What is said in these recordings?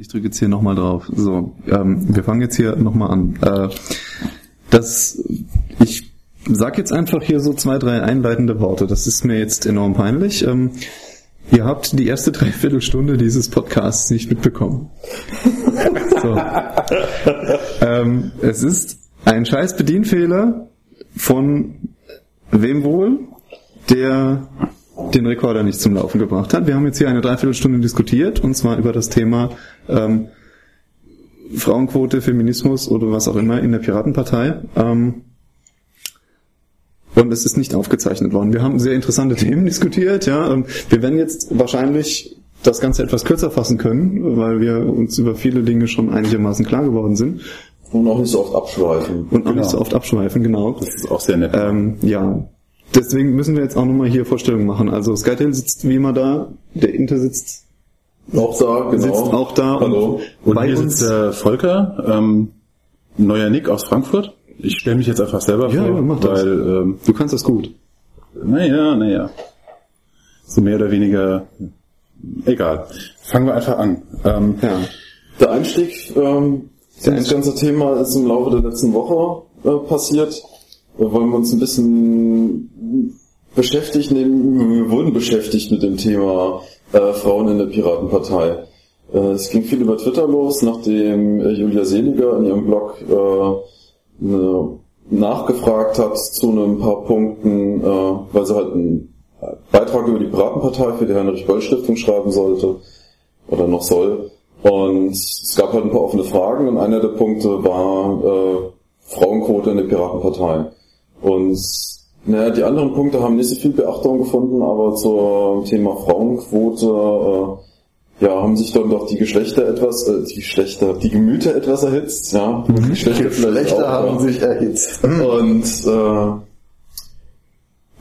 Ich drücke jetzt hier nochmal drauf. So, ähm, wir fangen jetzt hier nochmal an. Äh, das, ich sag jetzt einfach hier so zwei, drei einleitende Worte. Das ist mir jetzt enorm peinlich. Ähm, ihr habt die erste Dreiviertelstunde dieses Podcasts nicht mitbekommen. So. Ähm, es ist ein scheiß Bedienfehler von wem wohl? Der den Rekorder nicht zum Laufen gebracht hat. Wir haben jetzt hier eine Dreiviertelstunde diskutiert und zwar über das Thema ähm, Frauenquote, Feminismus oder was auch immer in der Piratenpartei. Ähm, und es ist nicht aufgezeichnet worden. Wir haben sehr interessante Themen diskutiert. Ja, wir werden jetzt wahrscheinlich das Ganze etwas kürzer fassen können, weil wir uns über viele Dinge schon einigermaßen klar geworden sind. Und auch nicht so oft abschweifen. Und auch genau. nicht so oft abschweifen, genau. Das ist auch sehr nett. Ähm, ja, Deswegen müssen wir jetzt auch nochmal hier Vorstellungen machen. Also Skytail sitzt wie immer da, der Inter sitzt auch da, genau. Sitzt auch da. Hallo. Und, und hier sitzt der Volker, ähm, neuer Nick aus Frankfurt. Ich stelle mich jetzt einfach selber ja, vor, ja, mach weil das. Ähm, du kannst das gut. Naja, naja. So mehr oder weniger egal. Fangen wir einfach an. Ähm, ja. Der Einstieg ähm, das ganze Thema ist im Laufe der letzten Woche äh, passiert wollen wir uns ein bisschen beschäftigen, wir wurden beschäftigt mit dem Thema äh, Frauen in der Piratenpartei. Äh, es ging viel über Twitter los, nachdem äh, Julia Seliger in ihrem Blog äh, ne, nachgefragt hat zu ein paar Punkten, äh, weil sie halt einen Beitrag über die Piratenpartei für die Heinrich-Böll-Stiftung schreiben sollte oder noch soll. Und es gab halt ein paar offene Fragen und einer der Punkte war äh, Frauenquote in der Piratenpartei. Und naja, die anderen Punkte haben nicht so viel Beachtung gefunden, aber zum Thema Frauenquote äh, ja, haben sich dann doch die Geschlechter etwas, äh, die Geschlechter, die Gemüter etwas erhitzt, ja. Die mhm. Geschlechter, Geschlechter haben ja. sich erhitzt. Und äh,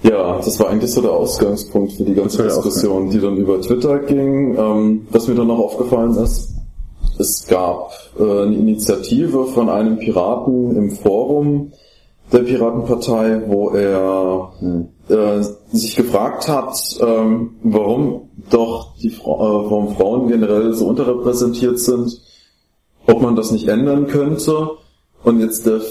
ja, das war eigentlich so der Ausgangspunkt für die ganze Diskussion, die dann über Twitter ging. Ähm, was mir dann noch aufgefallen ist, es gab äh, eine Initiative von einem Piraten im Forum, der Piratenpartei, wo er hm. äh, sich gefragt hat, ähm, warum doch die Fra äh, warum Frauen generell so unterrepräsentiert sind, ob man das nicht ändern könnte. Und jetzt der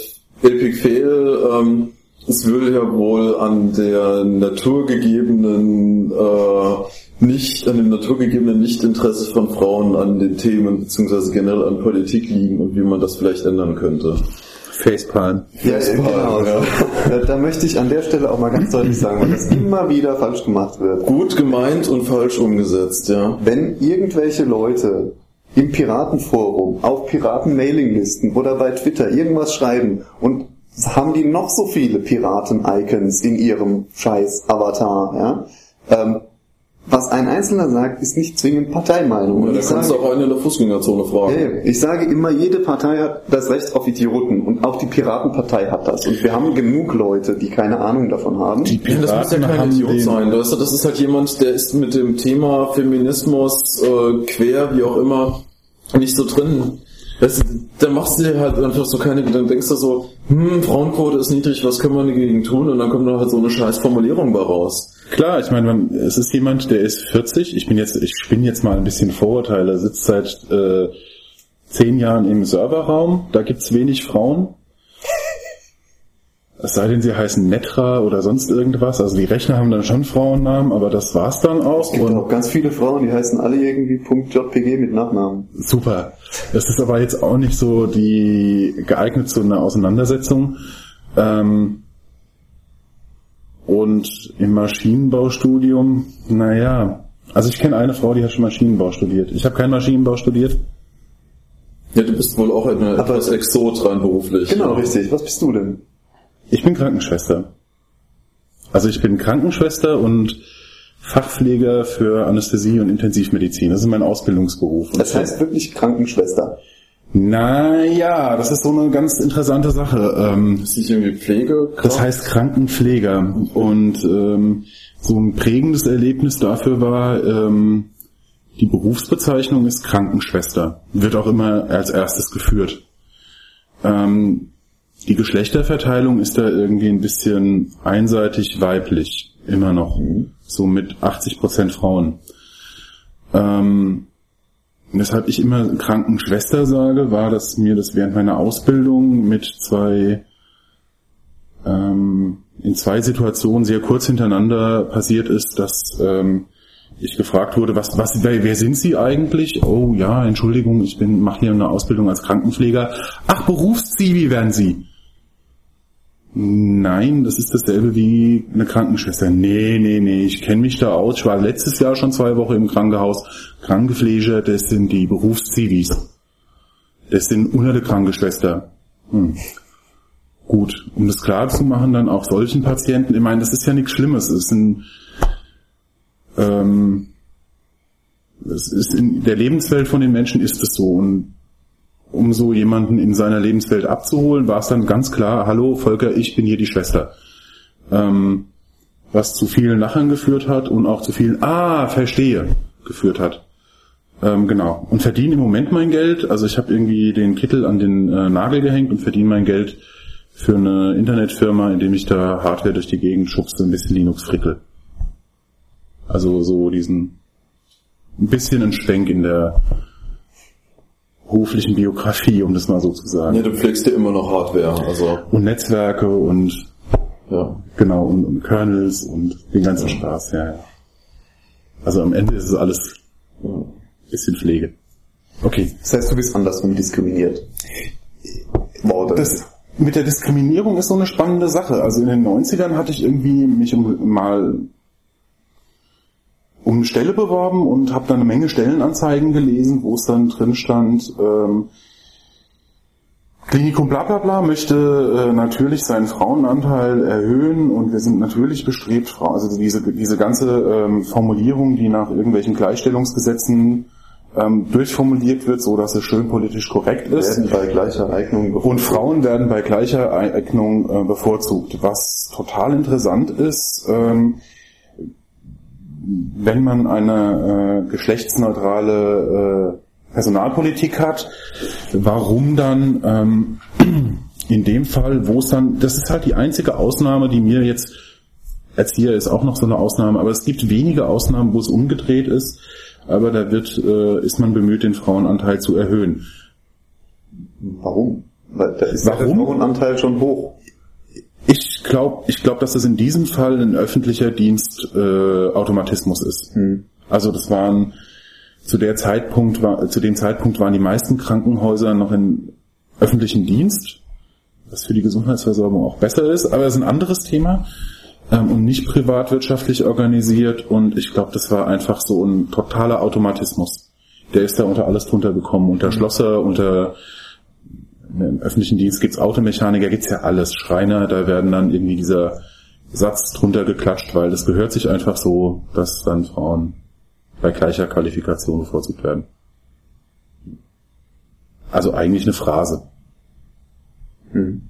Epic Fail, ähm, es würde ja wohl an der naturgegebenen äh, nicht an dem naturgegebenen Nichtinteresse von Frauen an den Themen beziehungsweise generell an Politik liegen und wie man das vielleicht ändern könnte. Facepalm. Ja, genau. Ja. Da, da, möchte ich an der Stelle auch mal ganz deutlich sagen, weil das immer wieder falsch gemacht wird. Gut gemeint und falsch umgesetzt, ja. Wenn irgendwelche Leute im Piratenforum, auf Piraten-Mailinglisten oder bei Twitter irgendwas schreiben und haben die noch so viele Piraten-Icons in ihrem scheiß Avatar, ja, ähm, was ein Einzelner sagt, ist nicht zwingend Parteimeinung. Ja, da kannst du auch einen in der Fußgängerzone fragen. Ja, ich sage immer, jede Partei hat das Recht auf Idioten und auch die Piratenpartei hat das. Und wir haben genug Leute, die keine Ahnung davon haben. Die Piraten das muss ja kein Idiot sein. Das ist halt jemand, der ist mit dem Thema Feminismus äh, quer, wie auch immer, nicht so drin. Weißt du, da machst du dir halt einfach so keine Gedanken, denkst du so, hm, Frauenquote ist niedrig, was können wir dagegen tun? Und dann kommt da halt so eine scheiß Formulierung bei raus. Klar, ich meine, es ist jemand, der ist 40, ich bin jetzt, ich spinne jetzt mal ein bisschen Vorurteile, sitzt seit äh, zehn Jahren im Serverraum, da gibt's wenig Frauen. Es sei denn, sie heißen Netra oder sonst irgendwas. Also die Rechner haben dann schon Frauennamen, aber das war's dann auch. Es gibt und auch ganz viele Frauen, die heißen alle irgendwie .jpg mit Nachnamen. Super. Das ist aber jetzt auch nicht so die geeignet zu einer Auseinandersetzung. Ähm, und im Maschinenbaustudium, naja, also ich kenne eine Frau, die hat schon Maschinenbau studiert. Ich habe keinen Maschinenbau studiert. Ja, du bist wohl auch eine Aber etwas Exot rein beruflich. Genau, ja. richtig. Was bist du denn? Ich bin Krankenschwester. Also ich bin Krankenschwester und Fachpfleger für Anästhesie und Intensivmedizin. Das ist mein Ausbildungsberuf. Das heißt wirklich Krankenschwester. Naja, das ist so eine ganz interessante Sache. Ähm, ist nicht irgendwie Pflege? Das heißt Krankenpfleger. Und ähm, so ein prägendes Erlebnis dafür war, ähm, die Berufsbezeichnung ist Krankenschwester. Wird auch immer als erstes geführt. Ähm, die Geschlechterverteilung ist da irgendwie ein bisschen einseitig weiblich. Immer noch. Mhm. So mit 80% Frauen. Ähm, weshalb ich immer Krankenschwester sage, war, dass mir das während meiner Ausbildung mit zwei ähm, in zwei Situationen sehr kurz hintereinander passiert ist, dass ähm, ich gefragt wurde, was, was, wer, wer sind Sie eigentlich? Oh ja, Entschuldigung, ich bin, mache hier eine Ausbildung als Krankenpfleger. Ach, Berufszivi werden Sie. Nein, das ist dasselbe wie eine Krankenschwester. Nee, nee, nee, ich kenne mich da aus. Ich war letztes Jahr schon zwei Wochen im Krankenhaus. Krankenpfleger, das sind die Berufszivis. Das sind unter der Krankenschwester. Hm. Gut, um das klar zu machen, dann auch solchen Patienten, ich meine, das ist ja nichts Schlimmes. Es sind, ähm, es ist in der Lebenswelt von den Menschen ist es so. Und um so jemanden in seiner Lebenswelt abzuholen, war es dann ganz klar, hallo Volker, ich bin hier die Schwester. Ähm, was zu vielen Lachern geführt hat und auch zu vielen, ah, verstehe, geführt hat. Ähm, genau. Und verdiene im Moment mein Geld. Also ich habe irgendwie den Kittel an den äh, Nagel gehängt und verdiene mein Geld für eine Internetfirma, indem ich da Hardware durch die Gegend schubse, ein bisschen Linux frickel. Also so diesen ein bisschen ein Schwenk in der beruflichen Biografie, um das mal so zu sagen. Ja, du pflegst dir immer noch Hardware, also. Und Netzwerke und ja, genau, und, und Kernels und den ganzen Spaß, ja, ja. Also am Ende ist es alles ein bisschen Pflege. Okay. Das heißt, du bist andersrum diskriminiert. Wow, das, das mit der Diskriminierung ist so eine spannende Sache. Also in den 90ern hatte ich irgendwie mich mal um eine Stelle beworben und habe dann eine Menge Stellenanzeigen gelesen, wo es dann drin stand, ähm, Klinikum bla bla bla möchte äh, natürlich seinen Frauenanteil erhöhen und wir sind natürlich bestrebt, also diese, diese ganze ähm, Formulierung, die nach irgendwelchen Gleichstellungsgesetzen ähm, durchformuliert wird, so dass es schön politisch korrekt ist. Werden bei gleicher Eignung bevorzugt. Und Frauen werden bei gleicher Eignung äh, bevorzugt. Was total interessant ist, ähm, wenn man eine äh, geschlechtsneutrale äh, Personalpolitik hat, warum dann ähm, in dem Fall, wo es dann, das ist halt die einzige Ausnahme, die mir jetzt, Erzieher ist auch noch so eine Ausnahme, aber es gibt wenige Ausnahmen, wo es umgedreht ist, aber da wird, äh, ist man bemüht, den Frauenanteil zu erhöhen. Warum? Weil da ist Warum? der Frauenanteil schon hoch. Ich glaube, ich glaub, dass das in diesem Fall ein öffentlicher Dienst äh, Automatismus ist. Hm. Also das waren zu der Zeitpunkt war, zu dem Zeitpunkt waren die meisten Krankenhäuser noch in öffentlichen Dienst, was für die Gesundheitsversorgung auch besser ist, aber es ist ein anderes Thema ähm, und nicht privatwirtschaftlich organisiert und ich glaube, das war einfach so ein totaler Automatismus. Der ist da unter alles drunter gekommen, unter hm. Schlosser, unter im öffentlichen Dienst gibt's Automechaniker, gibt's ja alles. Schreiner, da werden dann irgendwie dieser Satz drunter geklatscht, weil das gehört sich einfach so, dass dann Frauen bei gleicher Qualifikation bevorzugt werden. Also eigentlich eine Phrase. Hm.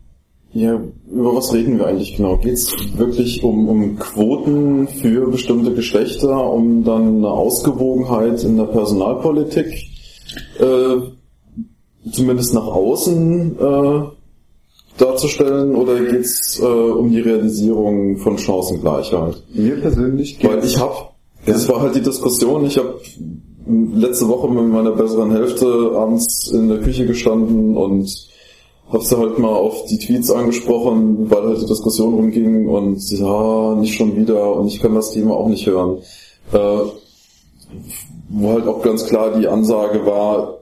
Ja, über was reden wir eigentlich genau? Geht's wirklich um, um Quoten für bestimmte Geschlechter, um dann eine Ausgewogenheit in der Personalpolitik äh, zumindest nach außen äh, darzustellen oder geht's äh, um die Realisierung von Chancengleichheit? Mir persönlich geht's. Weil ich habe, das war halt die Diskussion, ich habe letzte Woche mit meiner besseren Hälfte abends in der Küche gestanden und habe sie halt mal auf die Tweets angesprochen, weil halt die Diskussion rumging und ja, nicht schon wieder und ich kann das Thema auch nicht hören. Äh, wo halt auch ganz klar die Ansage war,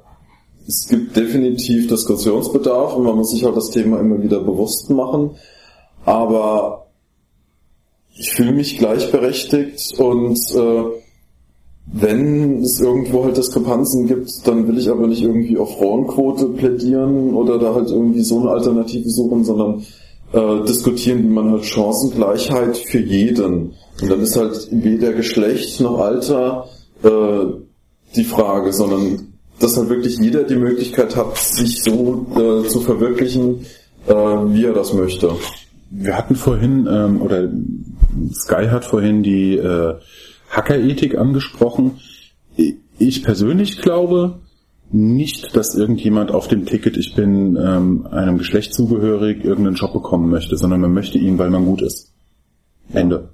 es gibt definitiv Diskussionsbedarf und man muss sich halt das Thema immer wieder bewusst machen. Aber ich fühle mich gleichberechtigt und äh, wenn es irgendwo halt Diskrepanzen gibt, dann will ich aber nicht irgendwie auf Frauenquote plädieren oder da halt irgendwie so eine Alternative suchen, sondern äh, diskutieren, wie man halt Chancengleichheit für jeden. Und dann ist halt weder Geschlecht noch Alter äh, die Frage, sondern dass halt wirklich jeder die Möglichkeit hat, sich so äh, zu verwirklichen, äh, wie er das möchte. Wir hatten vorhin, ähm, oder Sky hat vorhin die äh, Hackerethik angesprochen. Ich persönlich glaube nicht, dass irgendjemand auf dem Ticket, ich bin ähm, einem Geschlecht zugehörig, irgendeinen Job bekommen möchte, sondern man möchte ihn, weil man gut ist. Ende.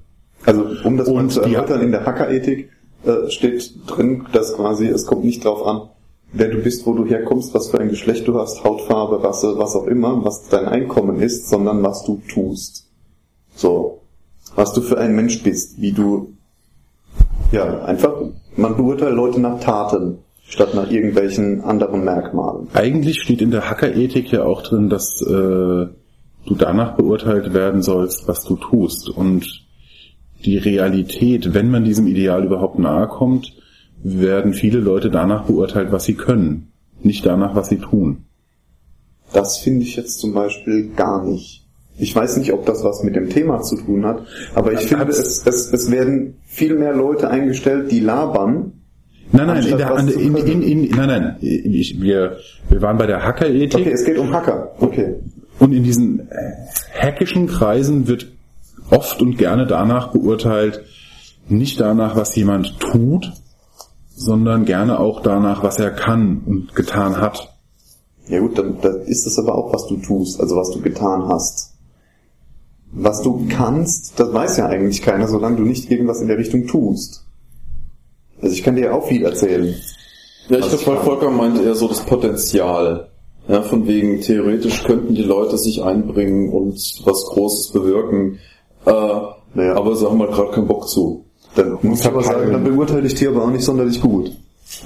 Also um das Und mal zu erläutern, in der Hackerethik äh, steht drin, dass quasi es kommt nicht drauf an, wer du bist, wo du herkommst, was für ein Geschlecht du hast, Hautfarbe, Rasse, was auch immer, was dein Einkommen ist, sondern was du tust. So. Was du für ein Mensch bist, wie du, ja, einfach, man beurteilt Leute nach Taten, statt nach irgendwelchen anderen Merkmalen. Eigentlich steht in der Hackerethik ja auch drin, dass äh, du danach beurteilt werden sollst, was du tust. Und die Realität, wenn man diesem Ideal überhaupt nahe kommt, werden viele Leute danach beurteilt, was sie können, nicht danach, was sie tun. Das finde ich jetzt zum Beispiel gar nicht. Ich weiß nicht, ob das was mit dem Thema zu tun hat, aber ich finde, es, es, es werden viel mehr Leute eingestellt, die labern. Nein, nein, in der, in, in, in, nein, nein, ich, wir, wir waren bei der Hackerethik. Okay, es geht um Hacker. Okay. Und in diesen hackischen Kreisen wird oft und gerne danach beurteilt, nicht danach, was jemand tut, sondern gerne auch danach, was er kann und getan hat. Ja gut, dann, dann ist das aber auch, was du tust, also was du getan hast. Was du kannst, das weiß ja eigentlich keiner, solange du nicht irgendwas in der Richtung tust. Also ich kann dir auch viel erzählen. Ja, ich glaube, Volker meint eher so das Potenzial. Ja, von wegen, theoretisch könnten die Leute sich einbringen und was Großes bewirken. Äh, naja. Aber sie haben halt gerade keinen Bock zu. Dann muss ich aber sagen, dann beurteile ich die aber auch nicht sonderlich gut.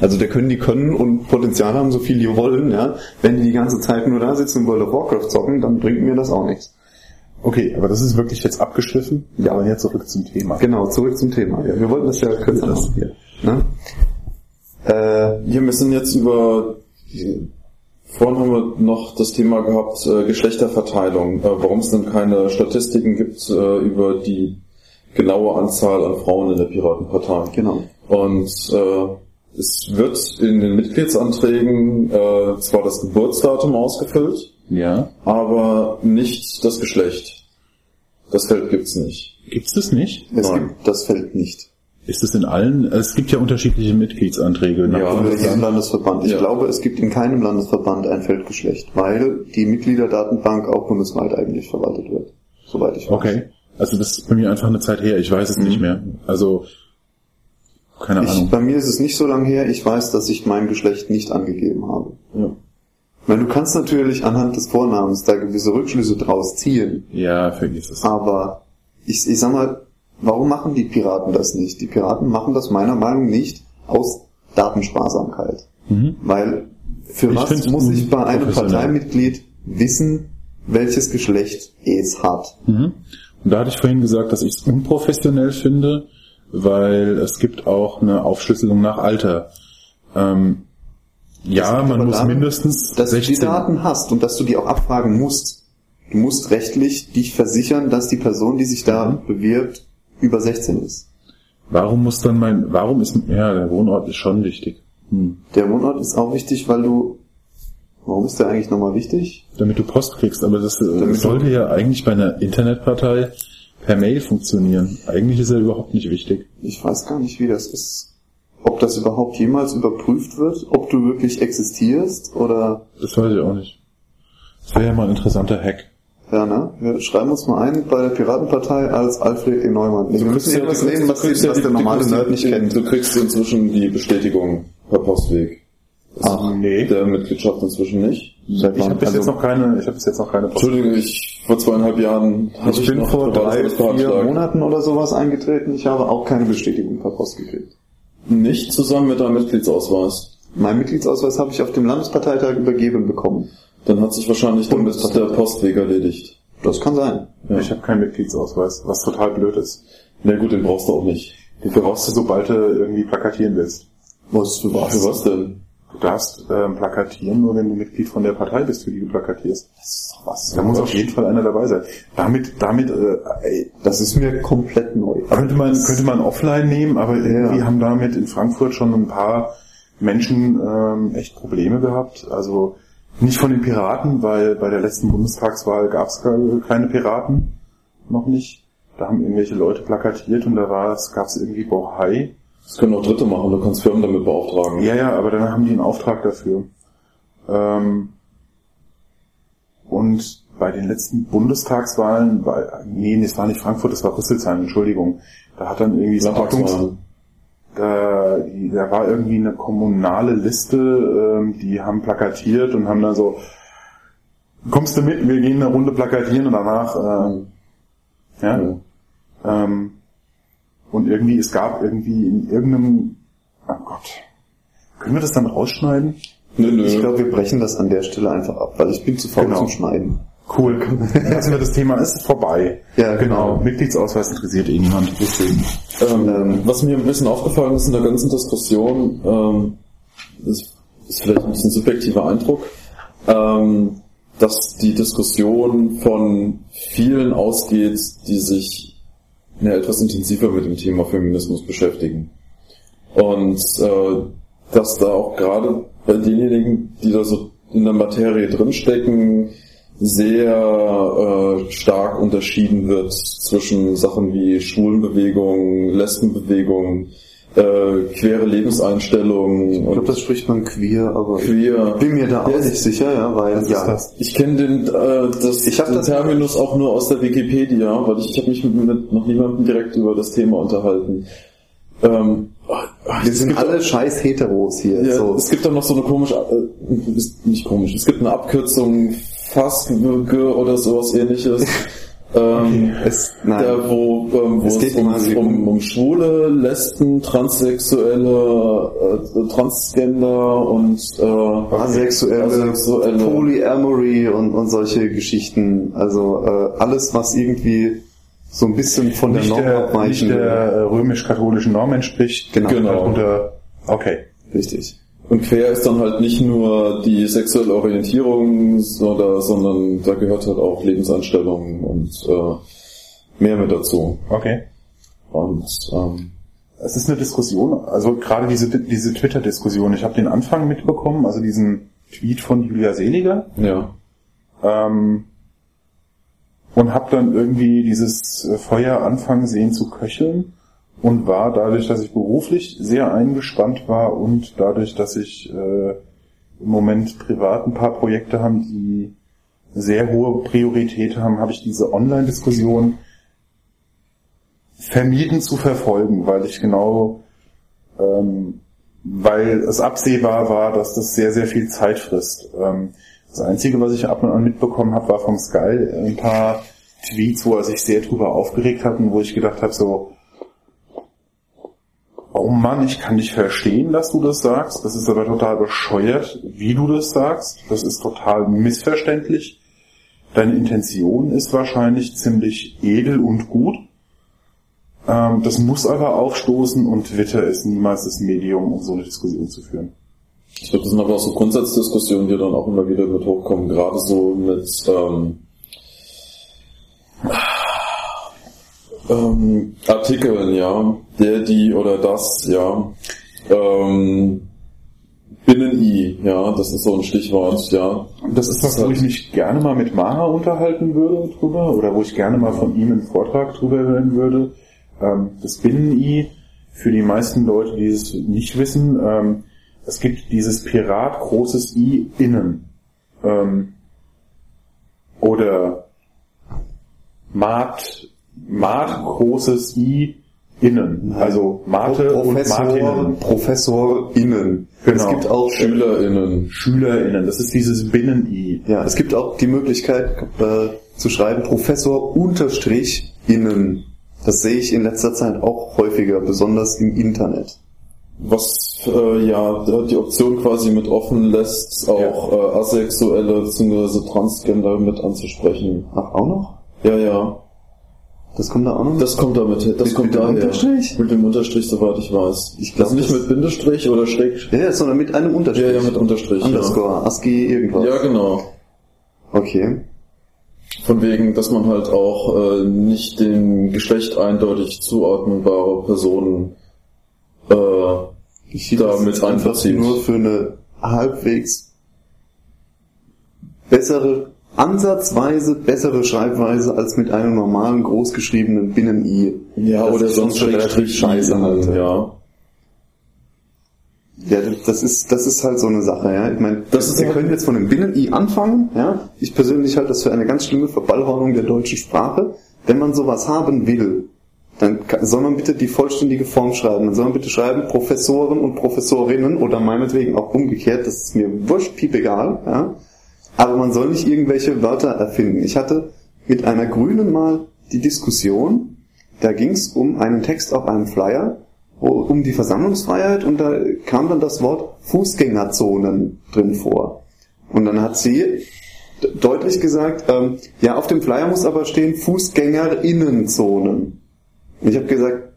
Also der können die können und Potenzial haben, so viel die wollen, ja. Wenn die die ganze Zeit nur da sitzen und World of Warcraft zocken, dann bringt mir das auch nichts. Okay, aber das ist wirklich jetzt abgeschliffen. Ja, aber jetzt zurück zum Thema. Genau, zurück zum Thema. Ja, wir wollten das ja kürzer machen hier. Ne? Äh, wir sind jetzt über Vorhin haben wir noch das Thema gehabt, äh, Geschlechterverteilung, äh, warum es denn keine Statistiken gibt äh, über die genaue Anzahl an Frauen in der Piratenpartei. Genau. Und äh, es wird in den Mitgliedsanträgen äh, zwar das Geburtsdatum ausgefüllt, ja, aber nicht das Geschlecht. Das Feld gibt's nicht. Gibt's das nicht? Es Nein. gibt das Feld nicht. Ist es in allen? Es gibt ja unterschiedliche Mitgliedsanträge. Nach ja, in jedem Landesverband. Ich ja. glaube, es gibt in keinem Landesverband ein Feldgeschlecht, weil die Mitgliederdatenbank auch bundesweit eigentlich verwaltet wird. Soweit ich weiß. Okay. Also das ist bei mir einfach eine Zeit her. Ich weiß es mhm. nicht mehr. Also keine ich, Ahnung. Bei mir ist es nicht so lange her. Ich weiß, dass ich mein Geschlecht nicht angegeben habe. Ja. Ich meine, du kannst natürlich anhand des Vornamens da gewisse Rückschlüsse draus ziehen. Ja, vergiss es. Aber ich, ich sag mal, warum machen die Piraten das nicht? Die Piraten machen das meiner Meinung nach nicht aus Datensparsamkeit. Mhm. Weil für ich was muss ich bei einem Parteimitglied wissen, welches Geschlecht es hat? Mhm. Und da hatte ich vorhin gesagt, dass ich es unprofessionell finde, weil es gibt auch eine Aufschlüsselung nach Alter. Ähm, ja, man muss mindestens dass 16. du die Daten hast und dass du die auch abfragen musst. Du musst rechtlich dich versichern, dass die Person, die sich da mhm. bewirbt, über 16 ist. Warum muss dann mein, warum ist, ja, der Wohnort ist schon wichtig. Hm. Der Wohnort ist auch wichtig, weil du, warum ist der eigentlich nochmal wichtig? Damit du Post kriegst, aber das, das sollte ja eigentlich bei einer Internetpartei per Mail funktionieren. Eigentlich ist er überhaupt nicht wichtig. Ich weiß gar nicht, wie das ist. Ob das überhaupt jemals überprüft wird, ob du wirklich existierst oder. Das weiß ich auch nicht. Das wäre ja mal ein interessanter Hack. Ja, ne? Wir schreiben uns mal ein bei der Piratenpartei als Alfred E. Neumann. Wir müssen irgendwas ja, nehmen, was, was, was der normale Nerd nicht kennt. Du kriegst inzwischen die Bestätigung per Postweg. Ach, nee. Der Mitgliedschaft inzwischen nicht. Seit ich habe bis also, jetzt noch keine, ich habe bis jetzt noch keine Post. Entschuldigung, ich vor zweieinhalb Jahren ich, ich bin vor drei, vier Monaten oder sowas eingetreten. Ich habe auch keine Bestätigung per Post gekriegt. Nicht zusammen mit deinem Mitgliedsausweis. Mein Mitgliedsausweis habe ich auf dem Landesparteitag übergeben bekommen. Dann hat sich wahrscheinlich der Postweg erledigt. Das kann sein. Ja. Ich habe keinen Mitgliedsausweis, was total blöd ist. Na gut, den brauchst du auch nicht. Den brauchst du, sobald du irgendwie plakatieren willst. Was für was? Für was denn? Du darfst ähm, plakatieren, nur wenn du Mitglied von der Partei bist, für die du plakatierst. Das ist doch was. Da muss auf jeden Fall einer dabei sein. Damit, damit, äh, ey, das ist mir komplett neu. Könnte man, könnte man offline nehmen, aber irgendwie ja. haben damit in Frankfurt schon ein paar Menschen ähm, echt Probleme gehabt. Also nicht von den Piraten, weil bei der letzten Bundestagswahl gab es keine Piraten. Noch nicht. Da haben irgendwelche Leute plakatiert und da war es, gab es irgendwie Bochai. Das können auch Dritte machen, du kannst Firmen damit beauftragen. Ja, ja, aber dann haben die einen Auftrag dafür. Ähm, und bei den letzten Bundestagswahlen, bei, nee, das war nicht Frankfurt, das war Rüsselsheim, Entschuldigung. Da hat dann irgendwie Landtagswahlen. da, die, da war irgendwie eine kommunale Liste, ähm, die haben plakatiert und haben dann so, kommst du mit, wir gehen eine Runde plakatieren und danach, ähm, ja, Ja. ähm, und irgendwie, es gab irgendwie in irgendeinem, oh Gott, können wir das dann rausschneiden? Nö, nö. Ich glaube, wir brechen das an der Stelle einfach ab, weil ich bin zu faul Genau. zum Schneiden. Cool. Lassen wir das Thema, ist vorbei. Ja, genau. Mitgliedsausweis interessiert eh niemand. Deswegen. Ähm, Ähm, was mir ein bisschen aufgefallen ist in der ganzen Diskussion, ähm, ist, ist vielleicht ein bisschen subjektiver Eindruck, ähm, dass die Diskussion von vielen ausgeht, die sich ja, etwas intensiver mit dem Thema Feminismus beschäftigen. Und äh, dass da auch gerade bei denjenigen, die da so in der Materie drinstecken, sehr äh, stark unterschieden wird zwischen Sachen wie Schwulenbewegung, Lesbenbewegung, äh, queere Lebenseinstellungen ich glaube, das spricht man queer, aber queer. ich bin mir da auch Ja, nicht sicher, ja, weil ja, das? Ich kenne den, äh, das, Ich den das- Terminus auch nur aus der Wikipedia, weil ich, ich habe mich mit, mit noch niemandem direkt über das Thema unterhalten. Ähm, wir sind alle scheiß Heteros hier. Ja, so. Es gibt dann noch so eine komische, äh, nicht komisch, es gibt eine Abkürzung FASG oder sowas ähnliches. Ähm, Es, nein. da, wo, ähm, wo Es es, geht um, um, um- um Schwule, Lesben, Transsexuelle, äh, Transgender und äh, Asexuelle, Asexuelle. Polyamory und, und solche Geschichten. Also äh, alles, was irgendwie so ein bisschen von der Nicht Norm der, nicht der römisch-katholischen Norm entspricht. Genau. Genau. Unter, okay. Richtig. Und quer ist dann halt nicht nur die sexuelle Orientierung, sondern da gehört halt auch Lebenseinstellungen und äh, mehr mit dazu. Okay. Und ähm, Es ist eine Diskussion, also gerade diese, diese Twitter-Diskussion. Ich habe den Anfang mitbekommen, also diesen Tweet von Julia Seliger. ja, Ähm, und habe dann irgendwie dieses Feuer anfangen sehen zu köcheln und war dadurch, dass ich beruflich sehr eingespannt war und dadurch, dass ich äh, im Moment privat ein paar Projekte haben, die sehr hohe Priorität haben, habe ich diese Online-Diskussion vermieden zu verfolgen, weil ich genau, ähm, weil es absehbar war, dass das sehr, sehr viel Zeit frisst. Ähm, das Einzige, was ich ab und an mitbekommen habe, war vom Sky ein paar Tweets, wo er sich sehr drüber aufgeregt hat und wo ich gedacht habe, so, oh Mann, ich kann dich verstehen, dass du das sagst. Das ist aber total bescheuert, wie du das sagst. Das ist total missverständlich. Deine Intention ist wahrscheinlich ziemlich edel und gut. Ähm, das muss aber aufstoßen und Twitter ist niemals das Medium, um so eine Diskussion zu führen. ich glaube, das sind aber auch so Grundsatzdiskussionen, die dann auch immer wieder mit hochkommen, gerade so mit ähm, ähm, Artikeln, ja, der, die oder das, ja. Ähm, Binnen-I, ja, das ist so ein Stichwort, ja. Das ist was, wo ich mich gerne mal mit Maha unterhalten würde drüber oder wo ich gerne mal von ihm einen Vortrag drüber hören würde. Ähm, das Binnen-I, für die meisten Leute, die es nicht wissen, ähm, es gibt dieses Pirat großes I innen. Ähm, oder Mat, Mat großes I innen. Also Mate und Professor, Martinnen. ProfessorInnen. Genau. Es gibt auch SchülerInnen. SchülerInnen. Das ist dieses Binnen-I. Ja, es gibt auch die Möglichkeit äh, zu schreiben Professor unterstrich innen. Das sehe ich in letzter Zeit auch häufiger, besonders im Internet. Was äh, ja die Option quasi mit offen lässt, auch äh, Asexuelle bzw. Transgender mit anzusprechen. Ach, auch noch? Ja, ja. Das kommt da auch noch? Das kommt damit. Das Mit- kommt mit dem daher. Unterstrich? Mit dem Unterstrich, soweit ich weiß. Ich glaub, also nicht das- mit Bindestrich oder Steck. ja, ja, sondern mit einem Unterstrich. Ja, ja, mit Unterstrich. Underscore, ASCII, irgendwas. Ja. ja, genau. Okay. Von wegen, dass man halt auch äh, nicht dem Geschlecht eindeutig zuordnenbare Personen äh, Ich das damit jetzt einfach nur für eine halbwegs bessere, ansatzweise bessere Schreibweise als mit einem normalen großgeschriebenen Binnen-I. Ja, Das oder schon sonst relativ Schrägstrich scheiße halt. Ja. Ja, das ist, das ist halt so eine Sache, ja. Ich meine, Das ist wir halt- können jetzt von dem Binnen-I anfangen, ja. Ich persönlich halte das für eine ganz schlimme Verballhornung der deutschen Sprache. Wenn man sowas haben will, dann soll man bitte die vollständige Form schreiben. Dann soll man bitte schreiben Professoren und Professorinnen oder meinetwegen auch umgekehrt. Das ist mir wurscht, piep egal. Ja? Aber man soll nicht irgendwelche Wörter erfinden. Ich hatte mit einer Grünen mal die Diskussion, da ging es um einen Text auf einem Flyer, um die Versammlungsfreiheit und da kam dann das Wort Fußgängerzonen drin vor. Und dann hat sie deutlich gesagt, ähm, ja, auf dem Flyer muss aber stehen Fußgängerinnenzonen. Und ich habe gesagt,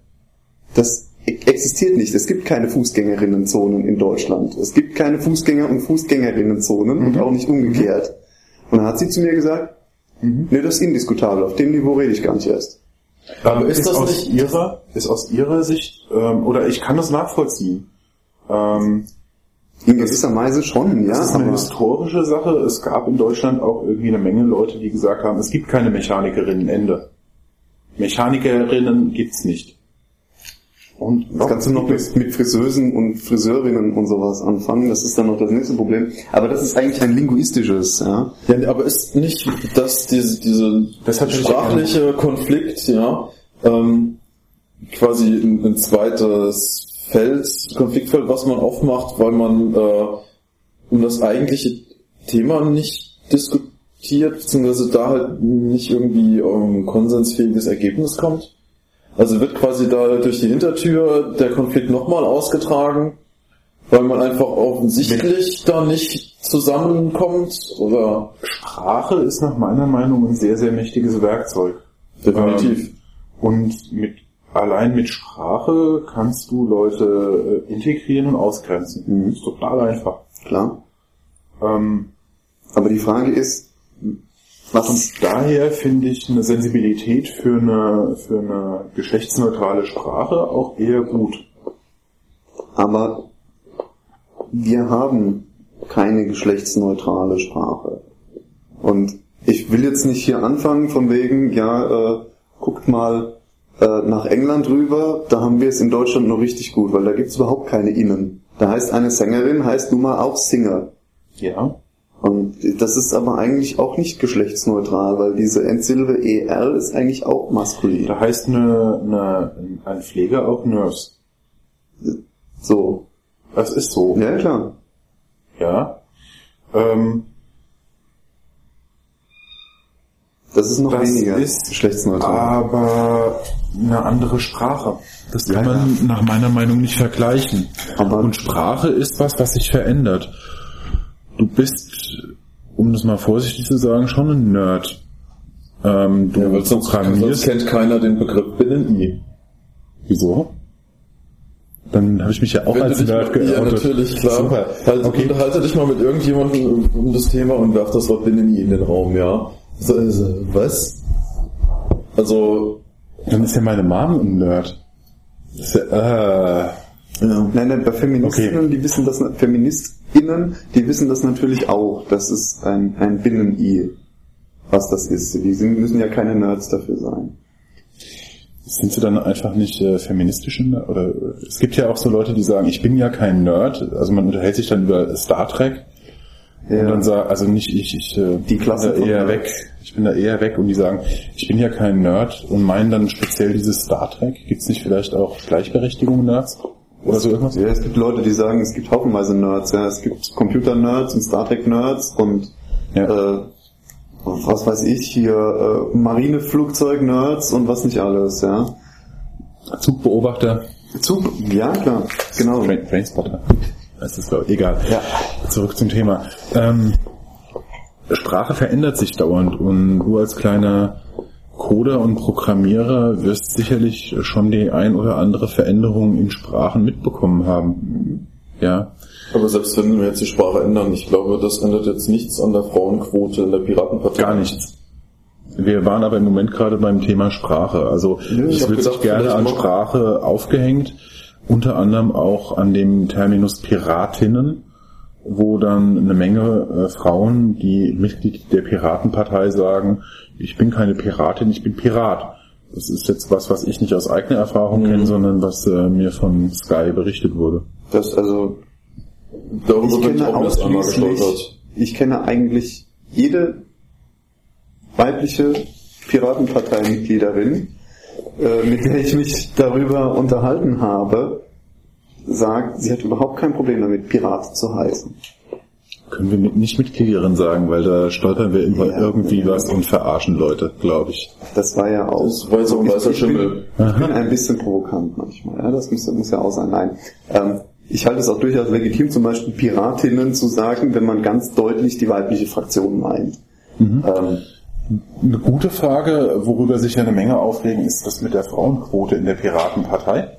das existiert nicht. Es gibt keine Fußgängerinnenzonen in Deutschland. Es gibt keine Fußgänger- und Fußgängerinnenzonen mhm. und auch nicht umgekehrt. Und dann hat sie zu mir gesagt, mhm. nee, das ist indiskutabel. Auf dem Niveau rede ich gar nicht erst. Aber ist, ist das aus nicht ihrer, ist aus ihrer Sicht, ähm, oder ich kann das nachvollziehen. Ähm, in gewisser Weise schon, ja. Das ist eine historische Sache. Es gab in Deutschland auch irgendwie eine Menge Leute, die gesagt haben, es gibt keine Mechanikerinnen, Ende. Mechanikerinnen gibt's nicht. Und das kannst du noch mit, mit Friseusen und Friseurinnen und sowas anfangen. Das ist dann noch das nächste Problem. Aber das ist eigentlich ein linguistisches, ja. Ja, aber ist nicht, dass diese, diese das sprachliche Konflikt, ja, ähm, quasi ein, ein zweites Feld, Konfliktfeld, was man aufmacht, weil man äh, um das eigentliche Thema nicht diskutiert, beziehungsweise da halt nicht irgendwie um ein konsensfähiges Ergebnis kommt. Also wird quasi da durch die Hintertür der Konflikt nochmal ausgetragen, weil man einfach offensichtlich da nicht zusammenkommt oder Sprache ist nach meiner Meinung ein sehr, sehr mächtiges Werkzeug. Definitiv. Ähm, und mit allein mit Sprache kannst du Leute äh, integrieren und ausgrenzen. Mhm. Das ist total einfach. Klar. Ähm, Aber die Frage ist, und daher finde ich eine Sensibilität für eine, für eine geschlechtsneutrale Sprache auch eher gut. Aber wir haben keine geschlechtsneutrale Sprache. Und ich will jetzt nicht hier anfangen von wegen, ja, äh, guckt mal, äh, nach England rüber, da haben wir es in Deutschland noch richtig gut, weil da gibt's überhaupt keine Innen. Da heißt eine Sängerin, heißt nun mal auch Singer. Ja. Und das ist aber eigentlich auch nicht geschlechtsneutral, weil diese Endsilbe ER ist eigentlich auch maskulin. Da heißt eine, eine, ein Pfleger auch Nurse. So. Das ist so. Ja, klar. Ja. Ähm, Das ist noch das weniger ist geschlechtsneutral. Aber eine andere Sprache. Das kann ja, man ja. nach meiner Meinung nicht vergleichen. Aber Und Sprache ist was, was sich verändert. Du bist, um das mal vorsichtig zu sagen, schon ein Nerd. Ähm, du ja, weil sonst, sonst kennt keiner den Begriff Binnen-I. Wieso? Dann habe ich mich ja auch Wenn als Nerd geoutet. Ja, natürlich, klar. Super. Halt, okay. Unterhalte dich mal mit irgendjemandem um das Thema und werf das Wort Binnen-I in den Raum, ja. So, also, was? Also. Dann ist ja meine Mom ein Nerd. Das ist ja, äh. Ja. Nein, nein, bei Feministinnen, okay. die wissen das, Feministinnen, die wissen das natürlich auch. Das ist ein, ein Binnen-I, was das ist. Die sind, müssen ja keine Nerds dafür sein. Sind sie dann einfach nicht äh, feministische oder es gibt ja auch so Leute, die sagen, ich bin ja kein Nerd. Also man unterhält sich dann über Star Trek ja. Und dann sagen, also nicht ich, ich äh, die Klasse bin da eher weg. Ich bin da eher weg und die sagen, ich bin ja kein Nerd und meinen dann speziell dieses Star Trek. Gibt es nicht vielleicht auch Gleichberechtigung Nerds? Oder so irgendwas? Ja, es gibt Leute, die sagen, es gibt haufenweise Nerds. Ja, es gibt Computer-Nerds und Star Trek-Nerds und ja. äh, was weiß ich hier, äh, Marineflugzeug-Nerds und was nicht alles. Ja. Zugbeobachter. Zug, ja klar, genau. Trainspotter. Das ist glaube ich egal. Ja. Zurück zum Thema. Ähm, Sprache verändert sich dauernd und du als kleiner Coder und Programmierer wirst sicherlich schon die ein oder andere Veränderung in Sprachen mitbekommen haben. Ja. Aber selbst wenn wir jetzt die Sprache ändern, ich glaube, das ändert jetzt nichts an der Frauenquote in der Piratenpartei. Gar nichts. Wir waren aber im Moment gerade beim Thema Sprache. Also es wird sich gerne an Sprache aufgehängt unter anderem auch an dem Terminus Piratinnen, wo dann eine Menge äh, Frauen, die Mitglied der Piratenpartei sagen, ich bin keine Piratin, ich bin Pirat. Das ist jetzt was, was ich nicht aus eigener Erfahrung mhm. kenne, sondern was äh, mir von Sky berichtet wurde. Das also darüber ich kenne ausschließlich, ich kenne eigentlich jede weibliche Piratenparteimitgliederin, äh, mit der ich mich darüber unterhalten habe, sagt, sie hat überhaupt kein Problem damit, Pirat zu heißen. Können wir mit, nicht Mitgliederin sagen, weil da stolpern wir immer Ja. irgendwie was und verarschen Leute, glaube ich. Das war ja auch. Das war auch ein weißer ich bin- Schimmel. Ich bin ein bisschen provokant manchmal. Ja, das muss, muss ja auch sein. Nein. Ähm, ich halte es auch durchaus legitim, zum Beispiel Piratinnen zu sagen, wenn man ganz deutlich die weibliche Fraktion meint. Ähm, Eine gute Frage, worüber sich ja eine Menge aufregen, ist das mit der Frauenquote in der Piratenpartei.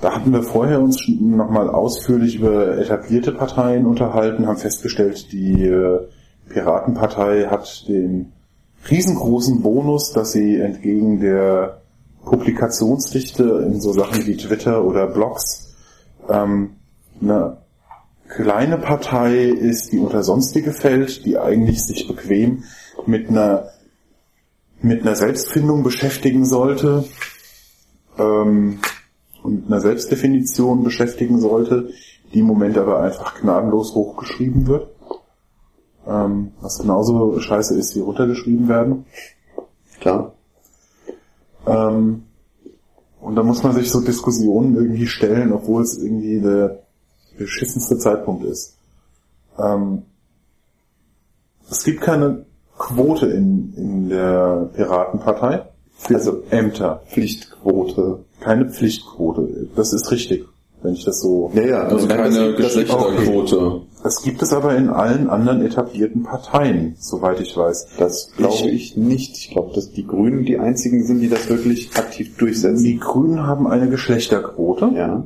Da hatten wir vorher uns nochmal ausführlich über etablierte Parteien unterhalten, haben festgestellt, die äh, Piratenpartei hat den riesengroßen Bonus, dass sie entgegen der Publikationsdichte in so Sachen wie Twitter oder Blogs ähm, eine kleine Partei ist, die unter Sonstige fällt, die eigentlich sich bequem mit einer mit einer Selbstfindung beschäftigen sollte. Ähm, und mit einer Selbstdefinition beschäftigen sollte, die im Moment aber einfach gnadenlos hochgeschrieben wird. Ähm, was genauso scheiße ist, wie runtergeschrieben werden. klar. Ähm, und da muss man sich so Diskussionen irgendwie stellen, obwohl es irgendwie der beschissenste Zeitpunkt ist. Ähm, es gibt keine Quote in, in der Piratenpartei für Also- Ämter. Pflichtquote. Keine Pflichtquote. Das ist richtig, wenn ich das so. Ja, ja. Also nein, keine Geschlechterquote. Das gibt es aber in allen anderen etablierten Parteien, soweit ich weiß. Das glaube ich nicht. Ich glaube, dass die Grünen die einzigen sind, die das wirklich aktiv durchsetzen. Die Grünen haben eine Geschlechterquote. Ja.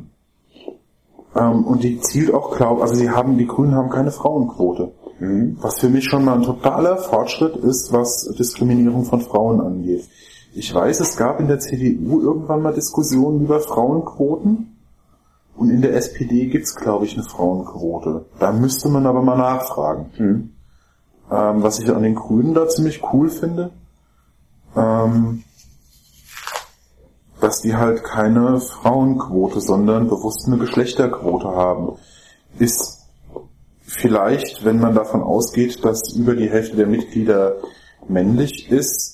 Ähm, und die zielt auch, glaub, also sie haben, die Grünen haben keine Frauenquote. Mhm. Was für mich schon mal ein totaler Fortschritt ist, was Diskriminierung von Frauen angeht. Ich weiß, es gab in der CDU irgendwann mal Diskussionen über Frauenquoten. Und in der SPD gibt's, glaube ich, eine Frauenquote. Da müsste man aber mal nachfragen. Mhm. Ähm, was ich an den Grünen da ziemlich cool finde, ähm, dass die halt keine Frauenquote, sondern bewusst eine Geschlechterquote haben. Ist vielleicht, wenn man davon ausgeht, dass über die Hälfte der Mitglieder männlich ist,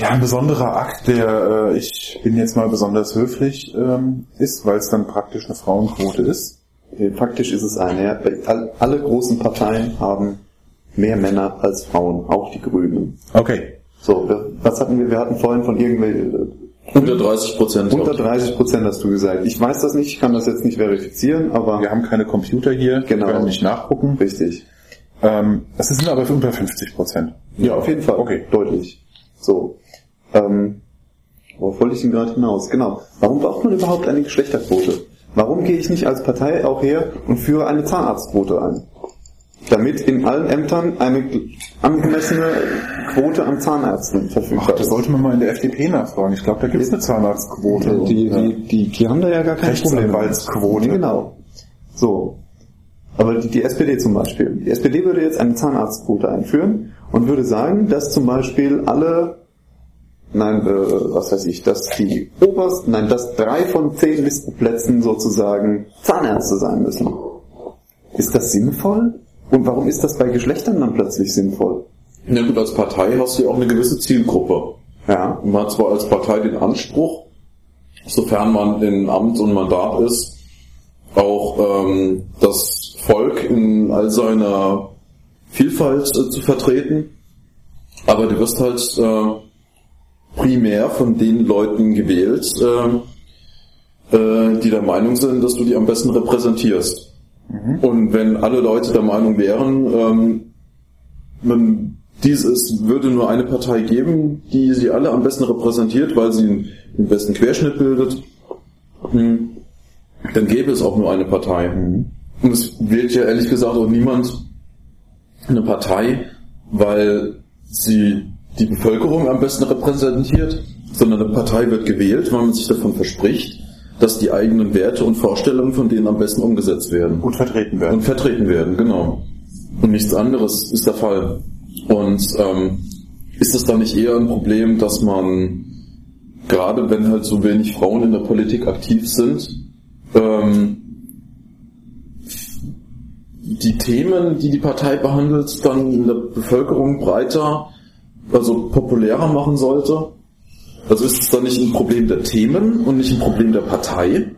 ja, ein besonderer Akt, der, äh, ich bin jetzt mal besonders höflich, ähm, ist, weil es dann praktisch eine Frauenquote ist. Äh, Faktisch ist es eine. Ja. All- Alle großen Parteien haben mehr Männer als Frauen, auch die Grünen. Okay. So, wir- was hatten wir? Wir hatten vorhin von irgendwelchen Unter 30 Prozent. unter 30 Prozent hast du gesagt. Ich weiß das nicht, ich kann das jetzt nicht verifizieren, aber Wir haben keine Computer hier, Genau. wir können nicht nachgucken. richtig. Ähm, es sind aber unter 50 Prozent. Ja, auf jeden Fall. Okay. Deutlich. So. Ähm, worauf wollte ich denn gerade hinaus? Genau. Warum braucht man überhaupt eine Geschlechterquote? Warum gehe ich nicht als Partei auch her und führe eine Zahnarztquote ein? Damit in allen Ämtern eine angemessene Quote an Zahnärzten Ach, verfügbar das ist. sollte man mal in der FDP nachfragen. Ich glaube, da gibt es eine Zahnarztquote. Die, und, äh, die, die, die haben da ja gar kein Problem. Rechtsanwaltsquote. Genau. So. Aber die, die SPD zum Beispiel. Die SPD würde jetzt eine Zahnarztquote einführen und würde sagen, dass zum Beispiel alle, nein, äh, was weiß ich, dass die obersten, nein, dass drei von zehn Listenplätzen sozusagen Zahnärzte sein müssen. Ist das sinnvoll? Und warum ist das bei Geschlechtern dann plötzlich sinnvoll? Na gut, als Partei hast du ja auch eine gewisse Zielgruppe. Ja. Man hat zwar als Partei den Anspruch, sofern man in Amt und Mandat ist, auch ähm, das Volk in all seiner Vielfalt äh, zu vertreten, aber du wirst halt äh, primär von den Leuten gewählt, äh, äh, die der Meinung sind, dass du die am besten repräsentierst. Und wenn alle Leute der Meinung wären, ähm, man, dies es würde nur eine Partei geben, die sie alle am besten repräsentiert, weil sie den besten Querschnitt bildet, hm, dann gäbe es auch nur eine Partei. Und es wählt ja ehrlich gesagt auch niemand eine Partei, weil sie die Bevölkerung am besten repräsentiert, sondern eine Partei wird gewählt, weil man sich davon verspricht, dass die eigenen Werte und Vorstellungen von denen am besten umgesetzt werden und vertreten werden. und vertreten werden, genau. Und nichts anderes ist der Fall. Und ähm, ist es dann nicht eher ein Problem, dass man, gerade wenn halt so wenig Frauen in der Politik aktiv sind, ähm, die Themen, die die Partei behandelt, dann in der Bevölkerung breiter also populärer machen sollte? Also ist es dann nicht ein Problem der Themen und nicht ein Problem der Partei?